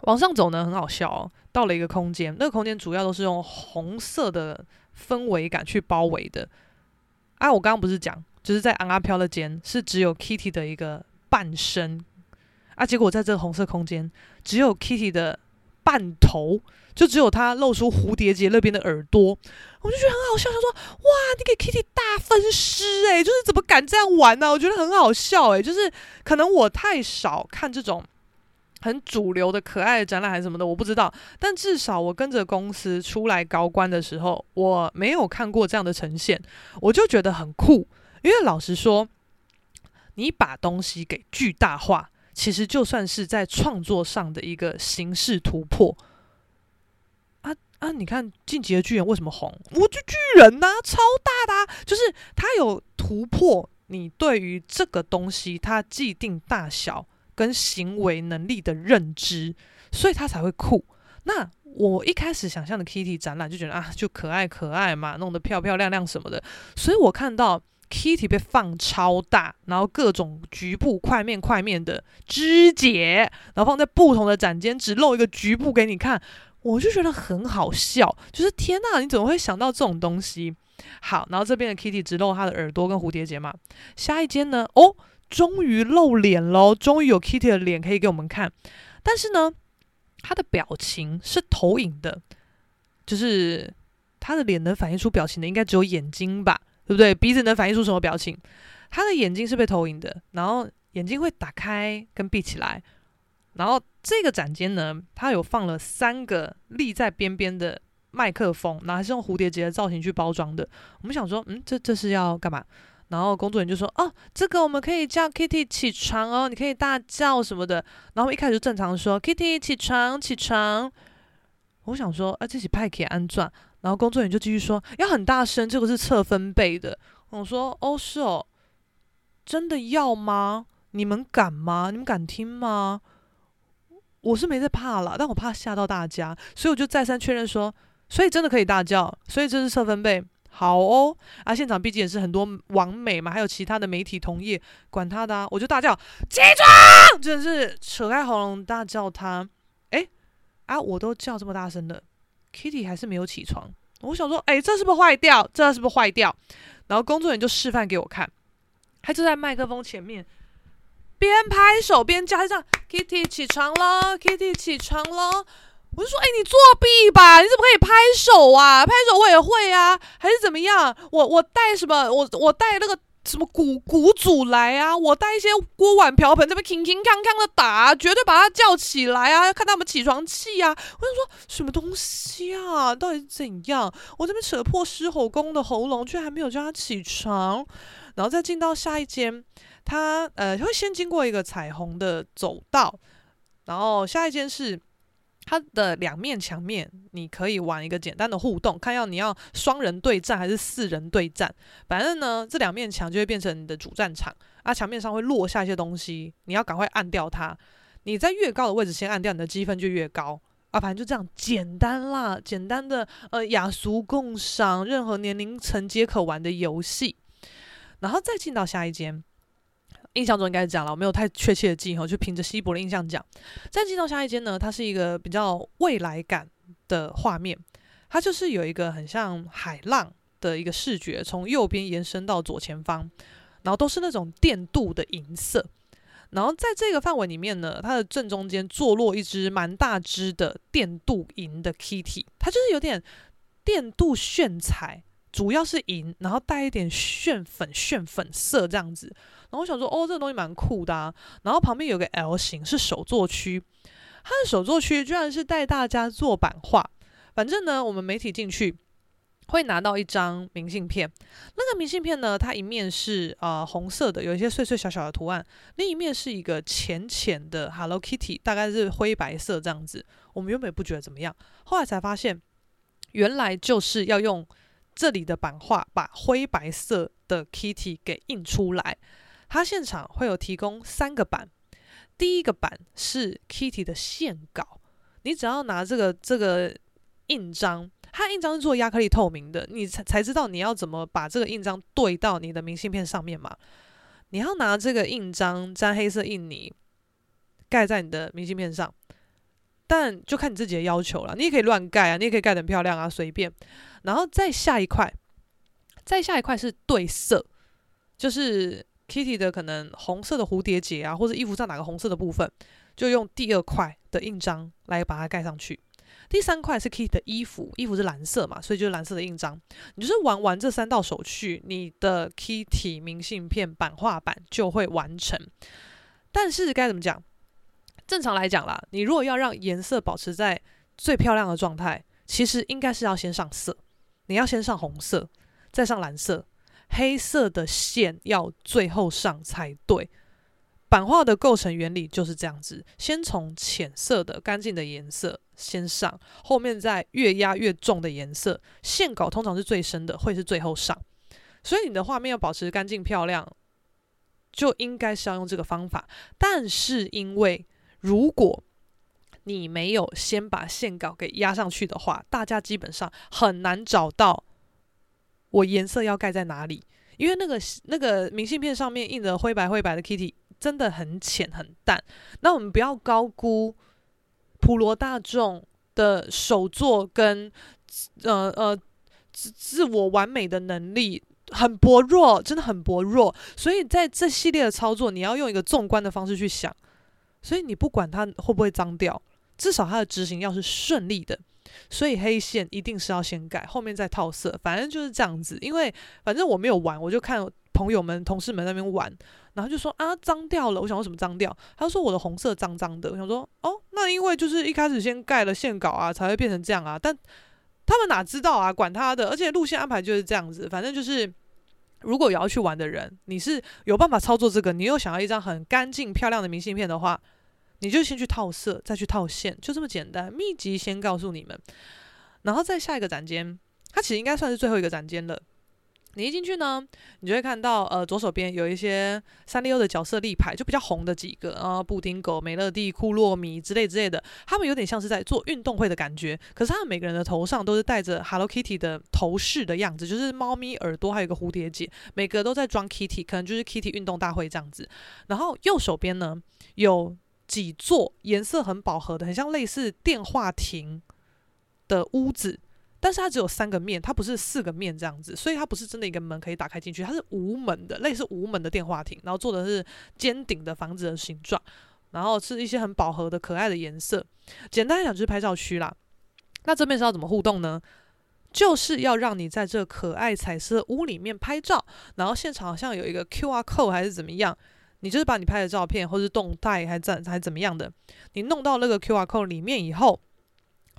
Speaker 1: 往上走呢，很好笑哦。到了一个空间，那个空间主要都是用红色的氛围感去包围的。啊，我刚刚不是讲，就是在昂阿飘的间是只有 Kitty 的一个半身啊，结果在这个红色空间只有 Kitty 的半头，就只有他露出蝴蝶结那边的耳朵，我就觉得很好笑。他说：“哇，你给 Kitty 大分尸诶，就是怎么敢这样玩呢、？”我觉得很好笑诶，就是可能我太少看这种。很主流的可爱的展览还是什么的，我不知道。但至少我跟着公司出来高官的时候，我没有看过这样的呈现，我就觉得很酷。因为老实说，你把东西给巨大化，其实就算是在创作上的一个形式突破。啊啊！你看《进击的巨人》为什么红？我就巨人呐、超大的、啊，就是它有突破你对于这个东西它既定大小。跟行为能力的认知，所以他才会酷。那我一开始想象的 Kitty 展览就觉得啊，就可爱可爱嘛，弄得漂漂亮亮什么的。所以我看到 Kitty 被放超大，然后各种局部块面块面的肢解，然后放在不同的展间，只露一个局部给你看，我就觉得很好笑。就是天呐，你怎么会想到这种东西？好，然后这边的 Kitty 只露他的耳朵跟蝴蝶结嘛。下一间呢？哦。终于露脸喽！终于有 Kitty 的脸可以给我们看，但是呢，她的表情是投影的，就是她的脸能反映出表情的，应该只有眼睛吧？对不对？鼻子能反映出什么表情？他的眼睛是被投影的，然后眼睛会打开跟闭起来，然后这个展间呢，它有放了三个立在边边的麦克风，然后还是用蝴蝶结的造型去包装的。我们想说，嗯，这这是要干嘛？然后工作人员就说，哦，这个我们可以叫 Kitty 起床哦，你可以大叫什么的。然后一开始就正常说，Kitty 起床，起床。我想说，啊，这是派克安装。然后工作人员就继续说，要很大声，这个是测分贝的。我说，哦，是哦，真的要吗？你们敢吗？你们敢听吗？我是没在怕啦，但我怕吓到大家，所以我就再三确认说，所以真的可以大叫，所以这是测分贝，好哦。啊，现场毕竟也是很多网美嘛，还有其他的媒体同业，管他的啊，我就大叫起床，真的是扯开喉咙大叫他。诶，啊，我都叫这么大声的，Kitty 还是没有起床。我想说，诶，这是不是坏掉？这是不是坏掉？然后工作人员就示范给我看，他就在麦克风前面。边拍手边叫，这样 Kitty 起床了，Kitty 起床了。我就说，哎，你作弊吧？你怎么可以拍手啊？拍手我也会啊，还是怎么样？我我带什么？我我带那个什么鼓鼓组来啊？我带一些锅碗瓢盆，这边铿铿锵锵的打，绝对把他叫起来啊！看他们起床气啊！我就说，什么东西啊？到底怎样？我这边扯破狮吼功的喉咙，却还没有叫他起床，然后再进到下一间。他呃会先经过一个彩虹的走道，然后下一间是，它的两面墙面，你可以玩一个简单的互动，看要你要双人对战还是四人对战。反正呢，这两面墙就会变成你的主战场，啊，墙面上会落下一些东西，你要赶快按掉它。你在越高的位置先按掉，你的积分就越高。啊，反正就这样简单啦，简单的呃雅俗共赏，任何年龄层皆可玩的游戏。然后再进到下一间。印象中应该是这样了，我没有太确切的记忆，就凭着稀薄的印象讲。再进到下一间呢，它是一个比较未来感的画面，它就是有一个很像海浪的一个视觉，从右边延伸到左前方，然后都是那种电镀的银色。然后在这个范围里面呢，它的正中间坐落一只蛮大只的电镀银的 Kitty，它就是有点电镀炫彩，主要是银，然后带一点炫粉、炫粉色这样子。然后我想说，哦，这个东西蛮酷的啊。然后旁边有个 L 型是手作区，它的手作区居然是带大家做版画。反正呢，我们媒体进去会拿到一张明信片，那个明信片呢，它一面是、呃、红色的，有一些碎碎小小的图案，另一面是一个浅浅的 Hello Kitty，大概是灰白色这样子。我们原本不觉得怎么样，后来才发现，原来就是要用这里的版画把灰白色的 Kitty 给印出来。他现场会有提供三个版，第一个版是 Kitty 的线稿，你只要拿这个这个印章，它印章是做亚克力透明的，你才才知道你要怎么把这个印章对到你的明信片上面嘛。你要拿这个印章沾黑色印泥盖在你的明信片上，但就看你自己的要求了，你也可以乱盖啊，你也可以盖得很漂亮啊，随便。然后再下一块，再下一块是对色，就是。Kitty 的可能红色的蝴蝶结啊，或者衣服上哪个红色的部分，就用第二块的印章来把它盖上去。第三块是 Kitty 的衣服，衣服是蓝色嘛，所以就是蓝色的印章。你就是玩完这三道手续，你的 Kitty 明信片版画版就会完成。但是该怎么讲？正常来讲啦，你如果要让颜色保持在最漂亮的状态，其实应该是要先上色，你要先上红色，再上蓝色。黑色的线要最后上才对。版画的构成原理就是这样子：先从浅色的干净的颜色先上，后面再越压越重的颜色。线稿通常是最深的，会是最后上。所以你的画面要保持干净漂亮，就应该是要用这个方法。但是因为如果你没有先把线稿给压上去的话，大家基本上很难找到。我颜色要盖在哪里？因为那个那个明信片上面印的灰白灰白的 Kitty 真的很浅很淡。那我们不要高估普罗大众的手作跟呃呃自自我完美的能力很薄弱，真的很薄弱。所以在这系列的操作，你要用一个纵观的方式去想。所以你不管它会不会脏掉，至少它的执行要是顺利的。所以黑线一定是要先盖，后面再套色，反正就是这样子。因为反正我没有玩，我就看朋友们、同事们那边玩，然后就说啊脏掉了。我想说什么脏掉？他说我的红色脏脏的。我想说哦，那因为就是一开始先盖了线稿啊，才会变成这样啊。但他们哪知道啊？管他的！而且路线安排就是这样子，反正就是，如果有要去玩的人，你是有办法操作这个，你又想要一张很干净漂亮的明信片的话，你就先去套色，再去套线，就这么简单。秘籍先告诉你们，然后再下一个展间，它其实应该算是最后一个展间了。你一进去呢，你就会看到，呃，左手边有一些三丽鸥的角色立牌，就比较红的几个啊，布丁狗、美乐蒂、库洛米之类之类的，他们有点像是在做运动会的感觉。可是他们每个人的头上都是戴着 Hello Kitty 的头饰的样子，就是猫咪耳朵，还有一个蝴蝶结，每个都在装 Kitty，可能就是 Kitty 运动大会这样子。然后右手边呢，有几座颜色很饱和的，很像类似电话亭的屋子。但是它只有三个面，它不是四个面这样子，所以它不是真的一个门可以打开进去，它是无门的，类似无门的电话亭，然后做的是尖顶的房子的形状，然后是一些很饱和的可爱的颜色。简单来讲就是拍照区啦。那这边是要怎么互动呢？就是要让你在这可爱彩色屋里面拍照，然后现场好像有一个 QR code 还是怎么样，你就是把你拍的照片或是动态还怎还怎么样的，你弄到那个 QR code 里面以后，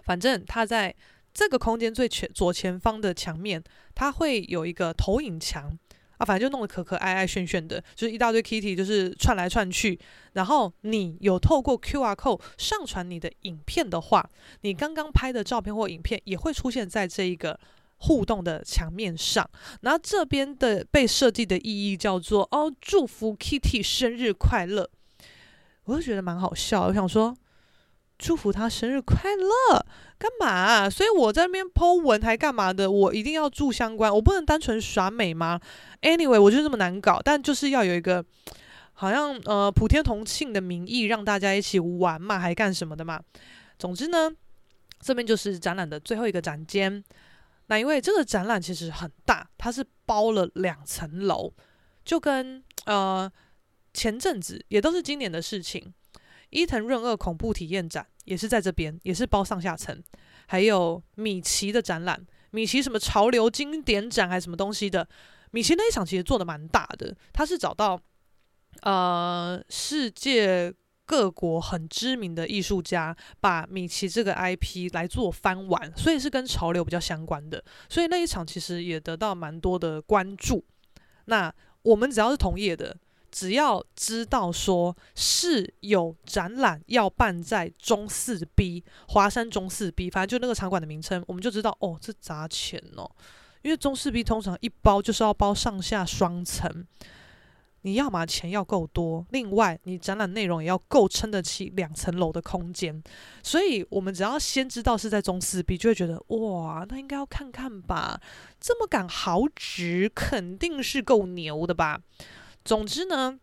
Speaker 1: 反正它在。这个空间最前左前方的墙面，它会有一个投影墙啊，反正就弄得可可爱爱、炫炫的，就是一大堆 Kitty，就是串来串去。然后你有透过 QR code 上传你的影片的话，你刚刚拍的照片或影片也会出现在这一个互动的墙面上。然后这边的被设计的意义叫做哦，祝福 Kitty 生日快乐。我就觉得蛮好笑，我想说。祝福他生日快乐，干嘛？所以我在那边 po 文还干嘛的？我一定要注相关，我不能单纯耍美吗？Anyway，我就这么难搞，但就是要有一个好像呃普天同庆的名义，让大家一起玩嘛，还干什么的嘛？总之呢，这边就是展览的最后一个展间。那因为这个展览其实很大，它是包了两层楼，就跟呃前阵子也都是今年的事情。伊藤润二恐怖体验展也是在这边，也是包上下层，还有米奇的展览，米奇什么潮流经典展还是什么东西的，米奇那一场其实做的蛮大的，他是找到呃世界各国很知名的艺术家，把米奇这个 IP 来做翻玩，所以是跟潮流比较相关的，所以那一场其实也得到蛮多的关注。那我们只要是同业的。只要知道说是有展览要办在中四 B 华山中四 B，反正就那个场馆的名称，我们就知道哦，这砸钱哦。因为中四 B 通常一包就是要包上下双层，你要么钱要够多，另外你展览内容也要够撑得起两层楼的空间，所以我们只要先知道是在中四 B，就会觉得哇，那应该要看看吧，这么敢豪值，肯定是够牛的吧。总之呢，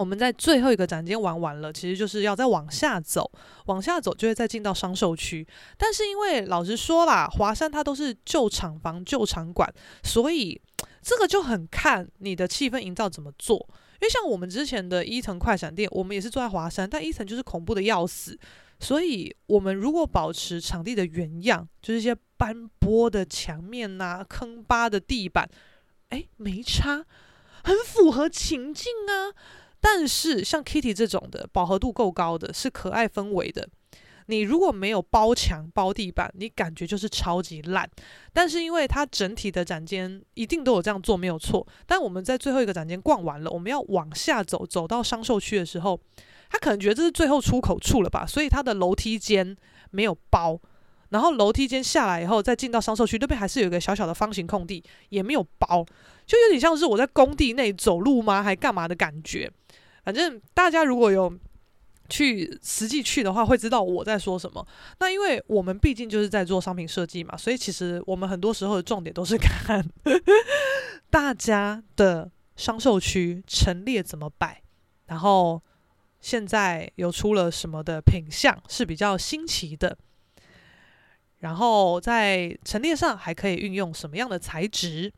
Speaker 1: 我们在最后一个展间玩完了，其实就是要再往下走，往下走就会再进到商售区。但是因为老实说啦，华山它都是旧厂房、旧场馆，所以 这个就很看你的气氛营造怎么做。因为像我们之前的伊藤快闪店，我们也是坐在华山，但伊藤就是恐怖的要死。所以我们如果保持场地的原样，就是一些斑驳的墙面呐、坑疤的地板，诶，没差。很符合情境啊，但是像 Kitty 这种的饱和度够高的，是可爱氛围的。你如果没有包墙包地板，你感觉就是超级烂。但是因为它整体的展间一定都有这样做，没有错。但我们在最后一个展间逛完了，我们要往下走，走到商售区的时候，他可能觉得这是最后出口处了吧，所以他的楼梯间没有包。然后楼梯间下来以后，再进到商售区，那边还是有一个小小的方形空地，也没有包，就有点像是我在工地内走路吗？还干嘛的感觉？反正大家如果有去实际去的话，会知道我在说什么。那因为我们毕竟就是在做商品设计嘛，所以其实我们很多时候的重点都是看 大家的商售区陈列怎么摆，然后现在有出了什么的品相是比较新奇的。然后在陈列上还可以运用什么样的材质，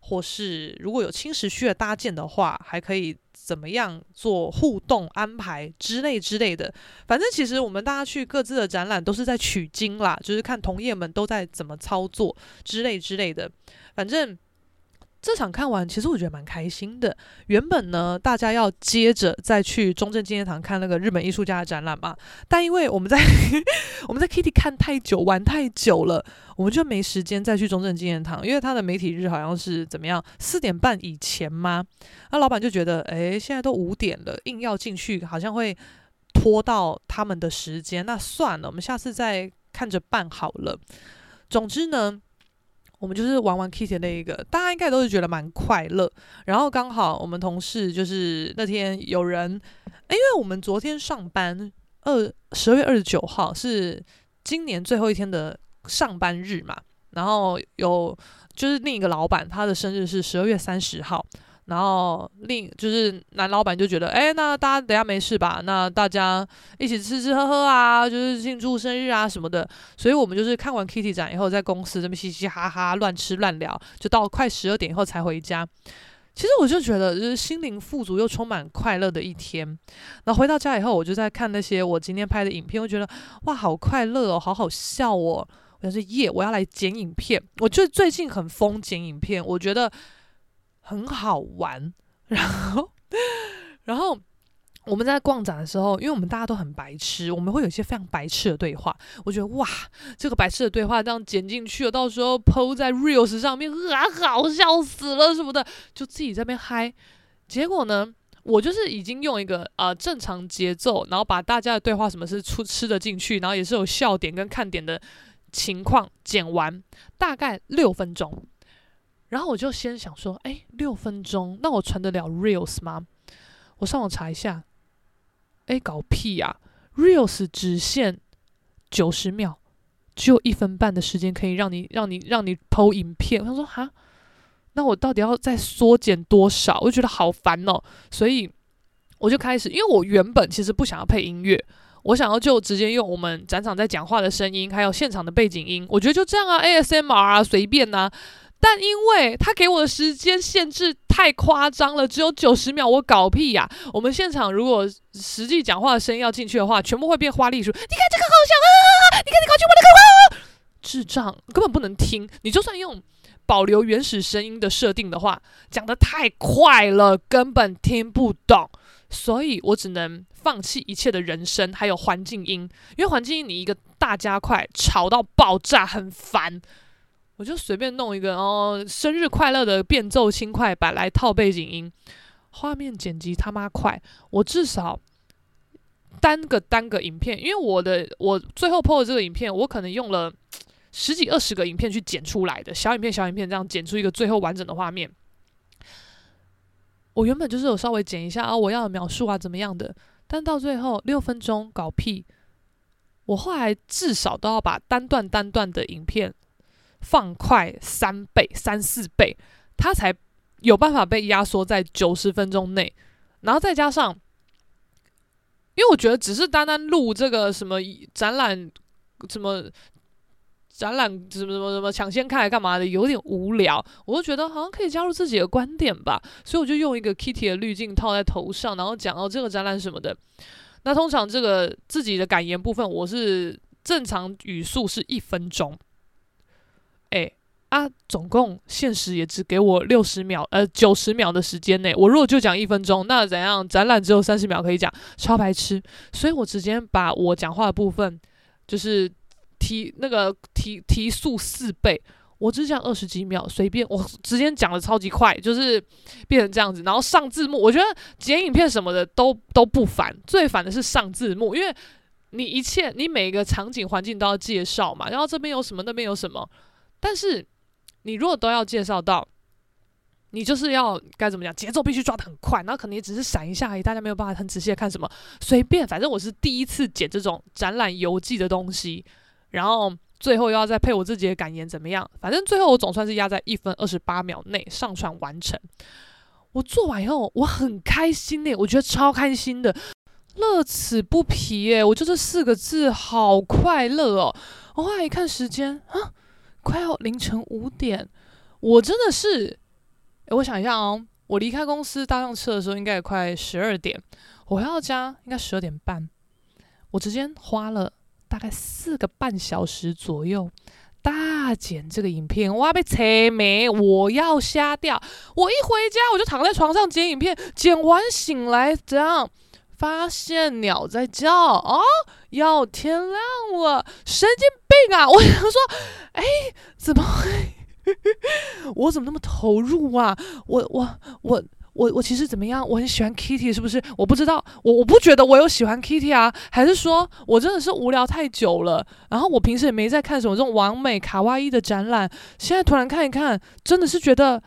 Speaker 1: 或是如果有轻食区的搭建的话，还可以怎么样做互动安排之类之类的。反正其实我们大家去各自的展览都是在取经啦，就是看同业们都在怎么操作之类之类的。反正这场看完，其实我觉得蛮开心的。原本呢，大家要接着再去中正纪念堂看那个日本艺术家的展览嘛，但因为我们在 我们在 Kitty 看太久，玩太久了，我们就没时间再去中正纪念堂，因为他的媒体日好像是怎么样，四点半以前吗？那老板就觉得，诶，现在都五点了，硬要进去，好像会拖到他们的时间。那算了，我们下次再看着办好了。总之呢。我们就是玩玩 Kitty 的那一个，大家应该都是觉得蛮快乐。然后刚好我们同事就是那天有人，因为我们昨天上班，二十二月二十九号是今年最后一天的上班日嘛。然后有就是另一个老板，他的生日是十二月三十号。然后另就是男老板就觉得，哎，那大家等下没事吧？那大家一起吃吃喝喝啊，就是庆祝生日啊什么的。所以我们就是看完 Kitty 展以后，在公司这边嘻嘻哈哈乱吃乱聊，就到快十二点以后才回家。其实我就觉得，就是心灵富足又充满快乐的一天。然后回到家以后，我就在看那些我今天拍的影片，我觉得哇，好快乐哦，好好笑哦。我是耶，我要来剪影片。我就最近很疯剪影片，我觉得。很好玩，然后，然后我们在逛展的时候，因为我们大家都很白痴，我们会有一些非常白痴的对话。我觉得哇，这个白痴的对话这样剪进去了，到时候 PO 在 Reels 上面，啊，好笑死了什么的，就自己在那边嗨。结果呢，我就是已经用一个呃正常节奏，然后把大家的对话什么是出吃的进去，然后也是有笑点跟看点的情况剪完，大概六分钟。然后我就先想说，哎，六分钟，那我传得了 Reels 吗？我上网查一下，哎，搞屁呀！Reels 只限九十秒，只有一分半的时间可以让你、让你、让你 PO 影片。我想说，哈，那我到底要再缩减多少？我就觉得好烦哦。所以我就开始，因为我原本其实不想要配音乐，我想要就直接用我们展场在讲话的声音，还有现场的背景音。我觉得就这样啊，ASMR 啊，随便呐、啊。但因为他给我的时间限制太夸张了，只有九十秒，我搞屁呀！我们现场如果实际讲话的声音要进去的话，全部会变花栗鼠。你看这个好像啊！你看你搞去我的口啊！智障，根本不能听。你就算用保留原始声音的设定的话，讲得太快了，根本听不懂。所以我只能放弃一切的人声，还有环境音，因为环境音你一个大加快，吵到爆炸，很烦。我就随便弄一个哦，生日快乐的变奏轻快版来套背景音，画面剪辑他妈快，我至少单个单个影片，因为我的我最后 PO 的这个影片，我可能用了十几二十个影片去剪出来的，小影片小影片这样剪出一个最后完整的画面。我原本就是有稍微剪一下啊，我要描述啊怎么样的，但到最后六分钟搞屁，我后来至少都要把单段单段的影片。放快三倍、三四倍，它才有办法被压缩在九十分钟内。然后再加上，因为我觉得只是单单录这个什么展览、什么展览、什么什么什么抢先看来干嘛的，有点无聊。我就觉得好像可以加入自己的观点吧，所以我就用一个 Kitty 的滤镜套在头上，然后讲到这个展览什么的。那通常这个自己的感言部分，我是正常语速是一分钟。哎啊，总共限时也只给我六十秒，呃，九十秒的时间内。我如果就讲一分钟，那怎样？展览只有三十秒可以讲，超白痴。所以我直接把我讲话的部分，就是提那个提提速四倍，我只讲二十几秒，随便我直接讲的超级快，就是变成这样子。然后上字幕，我觉得剪影片什么的都都不烦，最烦的是上字幕，因为你一切你每个场景环境都要介绍嘛，然后这边有什么，那边有什么。但是，你如果都要介绍到，你就是要该怎么讲，节奏必须抓得很快，然后可能也只是闪一下而已，大家没有办法很仔细的看什么，随便，反正我是第一次剪这种展览游记的东西，然后最后又要再配我自己的感言怎么样？反正最后我总算是压在一分二十八秒内上传完成。我做完以后我很开心诶，我觉得超开心的，乐此不疲诶，我就这四个字，好快乐哦。我后来一看时间啊。快要凌晨五点，我真的是，诶，我想一下哦，我离开公司搭上车的时候应该也快十二点，我回到家应该十二点半，我直接花了大概四个半小时左右，大剪这个影片，我要被扯没，我要瞎掉。我一回家我就躺在床上剪影片，剪完醒来这样发现鸟在叫。啊，要天亮了，神经病啊！我想说，哎，怎么会？我怎么那么投入啊？我我我。我我其实怎么样？我很喜欢 Kitty，是不是？我不知道，我我不觉得我有喜欢 Kitty 啊，还是说我真的是无聊太久了？然后我平时也没在看什么这种完美卡哇伊的展览，现在突然看一看，真的是觉得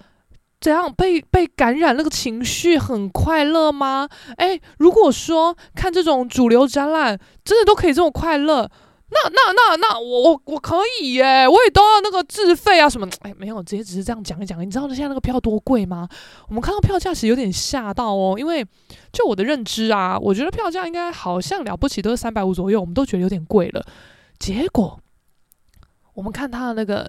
Speaker 1: 怎样被被感染那个情绪很快乐吗？诶，如果说看这种主流展览，真的都可以这么快乐？那那那那我我我可以耶，我也都要那个自费啊什么？哎，没有，直接只是这样讲一讲。你知道现在那个票多贵吗？我们看到票价其实有点吓到哦，因为就我的认知啊，我觉得票价应该好像了不起都是三百五左右，我们都觉得有点贵了。结果我们看他的那个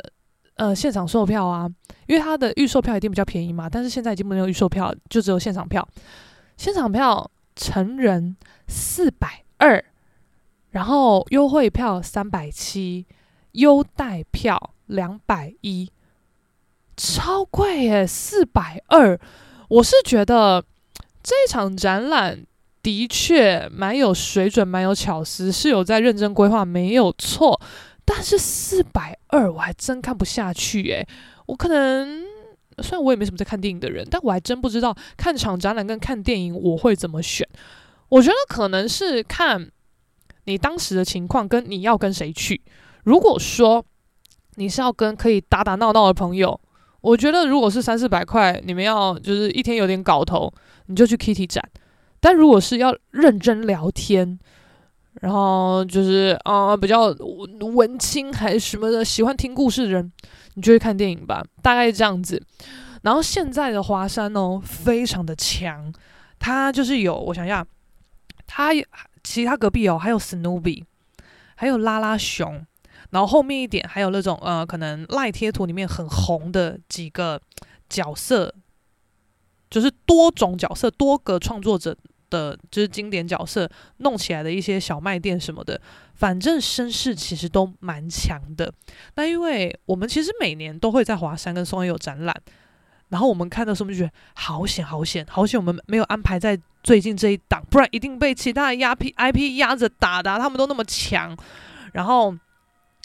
Speaker 1: 呃现场售票啊，因为他的预售票一定比较便宜嘛，但是现在已经没有预售票，就只有现场票。现场票成人四百二。然后优惠票三百七，优待票两百一，超贵耶，四百二。我是觉得这场展览的确蛮有水准，蛮有巧思，是有在认真规划，没有错。但是四百二我还真看不下去耶。我可能虽然我也没什么在看电影的人，但我还真不知道看场展览跟看电影我会怎么选。我觉得可能是看。你当时的情况跟你要跟谁去？如果说你是要跟可以打打闹闹的朋友，我觉得如果是三四百块，你们要就是一天有点搞头，你就去 Kitty 展。但如果是要认真聊天，然后就是啊、比较文青还是什么的，喜欢听故事的人，你就去看电影吧，大概这样子。然后现在的华山哦，非常的强，它就是有我想一下，它。其他隔壁哦，还有史努比，还有拉拉熊，然后后面一点还有那种呃，可能赖贴图里面很红的几个角色，就是多种角色，多个创作者的，就是经典角色弄起来的一些小卖店什么的，反正声势其实都蛮强的。那因为我们其实每年都会在华山跟松烟有展览。然后我们看的时候，就觉得好险，好险，好险！我们没有安排在最近这一档，不然一定被其他的压 P IP 压着打的。他们都那么强。然后，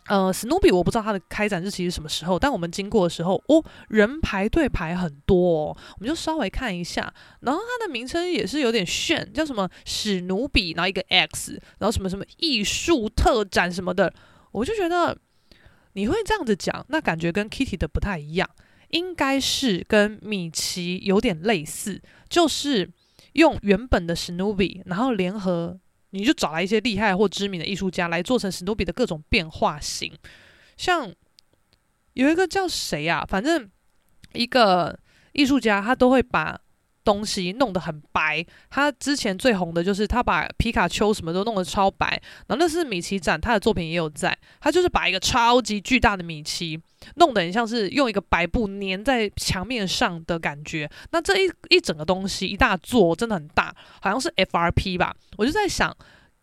Speaker 1: 呃，史努比我不知道它的开展日期是什么时候，但我们经过的时候，哦，人排队排很多哦，我们就稍微看一下。然后它的名称也是有点炫，叫什么史努比，然后一个 X，然后什么什么艺术特展什么的。我就觉得你会这样子讲，那感觉跟 Kitty 的不太一样。应该是跟米奇有点类似，就是用原本的史努比，然后联合，你就找来一些厉害或知名的艺术家来做成史努比的各种变化型。像有一个叫谁啊，反正一个艺术家，他都会把。东西弄得很白，他之前最红的就是他把皮卡丘什么都弄得超白，然后那是米奇展，他的作品也有在，他就是把一个超级巨大的米奇弄得很像是用一个白布粘在墙面上的感觉，那这一一整个东西一大座真的很大，好像是 FRP 吧，我就在想，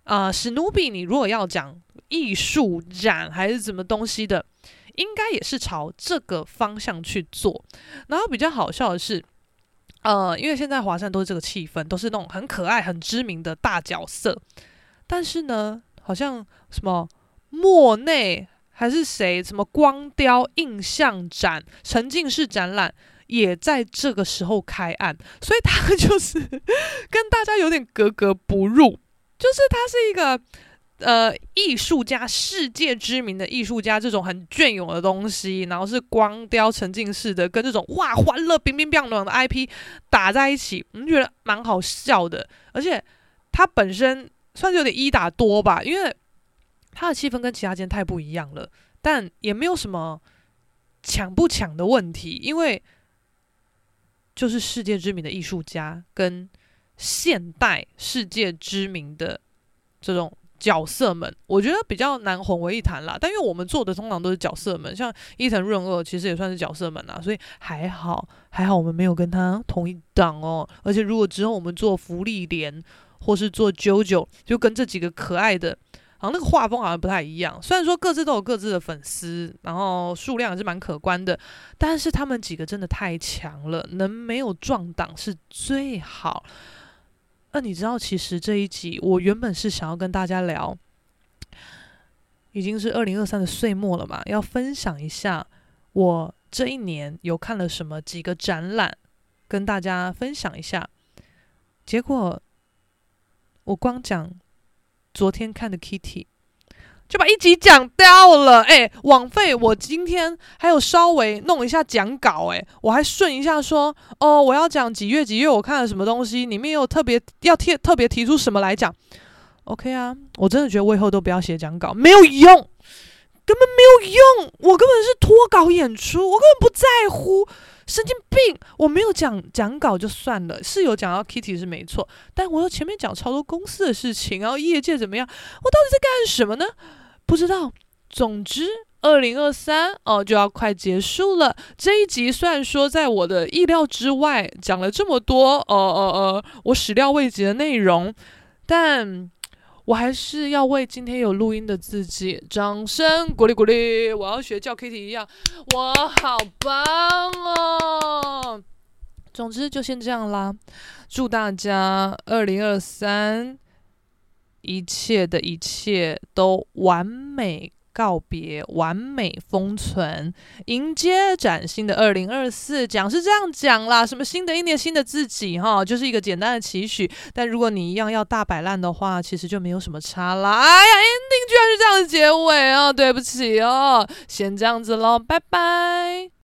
Speaker 1: 呃，史努比你如果要讲艺术展还是什么东西的，应该也是朝这个方向去做，然后比较好笑的是。呃，因为现在华山都是这个气氛，都是那种很可爱、很知名的大角色。但是呢，好像什么莫内还是谁，什么光雕印象展、沉浸式展览也在这个时候开案，所以他就是 跟大家有点格格不入，就是他是一个。呃，艺术家，世界知名的艺术家，这种很隽永的东西，然后是光雕沉浸式的，跟这种哇欢乐冰冰冰冷的 IP 打在一起，我们觉得蛮好笑的。而且它本身算是有点一打多吧，因为它的气氛跟其他间太不一样了，但也没有什么抢不抢的问题，因为就是世界知名的艺术家跟现代世界知名的这种。角色们，我觉得比较难混为一谈啦。但因为我们做的通常都是角色们，像伊藤润二其实也算是角色们啦，所以还好，还好我们没有跟他同一档哦。而且如果之后我们做芙莉莲或是做 JoJo，就跟这几个可爱的好像那个画风好像不太一样。虽然说各自都有各自的粉丝，然后数量也是蛮可观的，但是他们几个真的太强了，能没有撞档是最好。那你知道，其实这一集我原本是想要跟大家聊，已经是二零二三的岁末了嘛，要分享一下我这一年有看了什么几个展览，跟大家分享一下。结果我光讲昨天看的 Kitty。就把一集讲掉了，哎、欸，枉费我今天还有稍微弄一下讲稿，哎，我还顺一下说，哦，我要讲几月几月我看了什么东西，里面有特别要贴特别提出什么来讲，OK 啊，我真的觉得我以后都不要写讲稿，没有用，根本没有用，我根本是脱稿演出，我根本不在乎。神经病！我没有讲讲稿就算了，是有讲到 Kitty 是没错，但我又前面讲超多公司的事情，然后业界怎么样，我到底在干什么呢？不知道。总之，二零二三哦就要快结束了。这一集虽然说在我的意料之外，讲了这么多，呃呃呃，我始料未及的内容，但。我还是要为今天有录音的自己掌声鼓励鼓励！我要学叫 Kitty 一样，我好棒哦！总之就先这样啦，祝大家二零二三一切的一切都完美。告别完美封存，迎接崭新的二零二四。讲是这样讲啦，什么新的一年新的自己哈，就是一个简单的期许。但如果你一样要大摆烂的话，其实就没有什么差啦。哎呀，ending 居然是这样的结尾哦，对不起哦，先这样子喽，拜拜。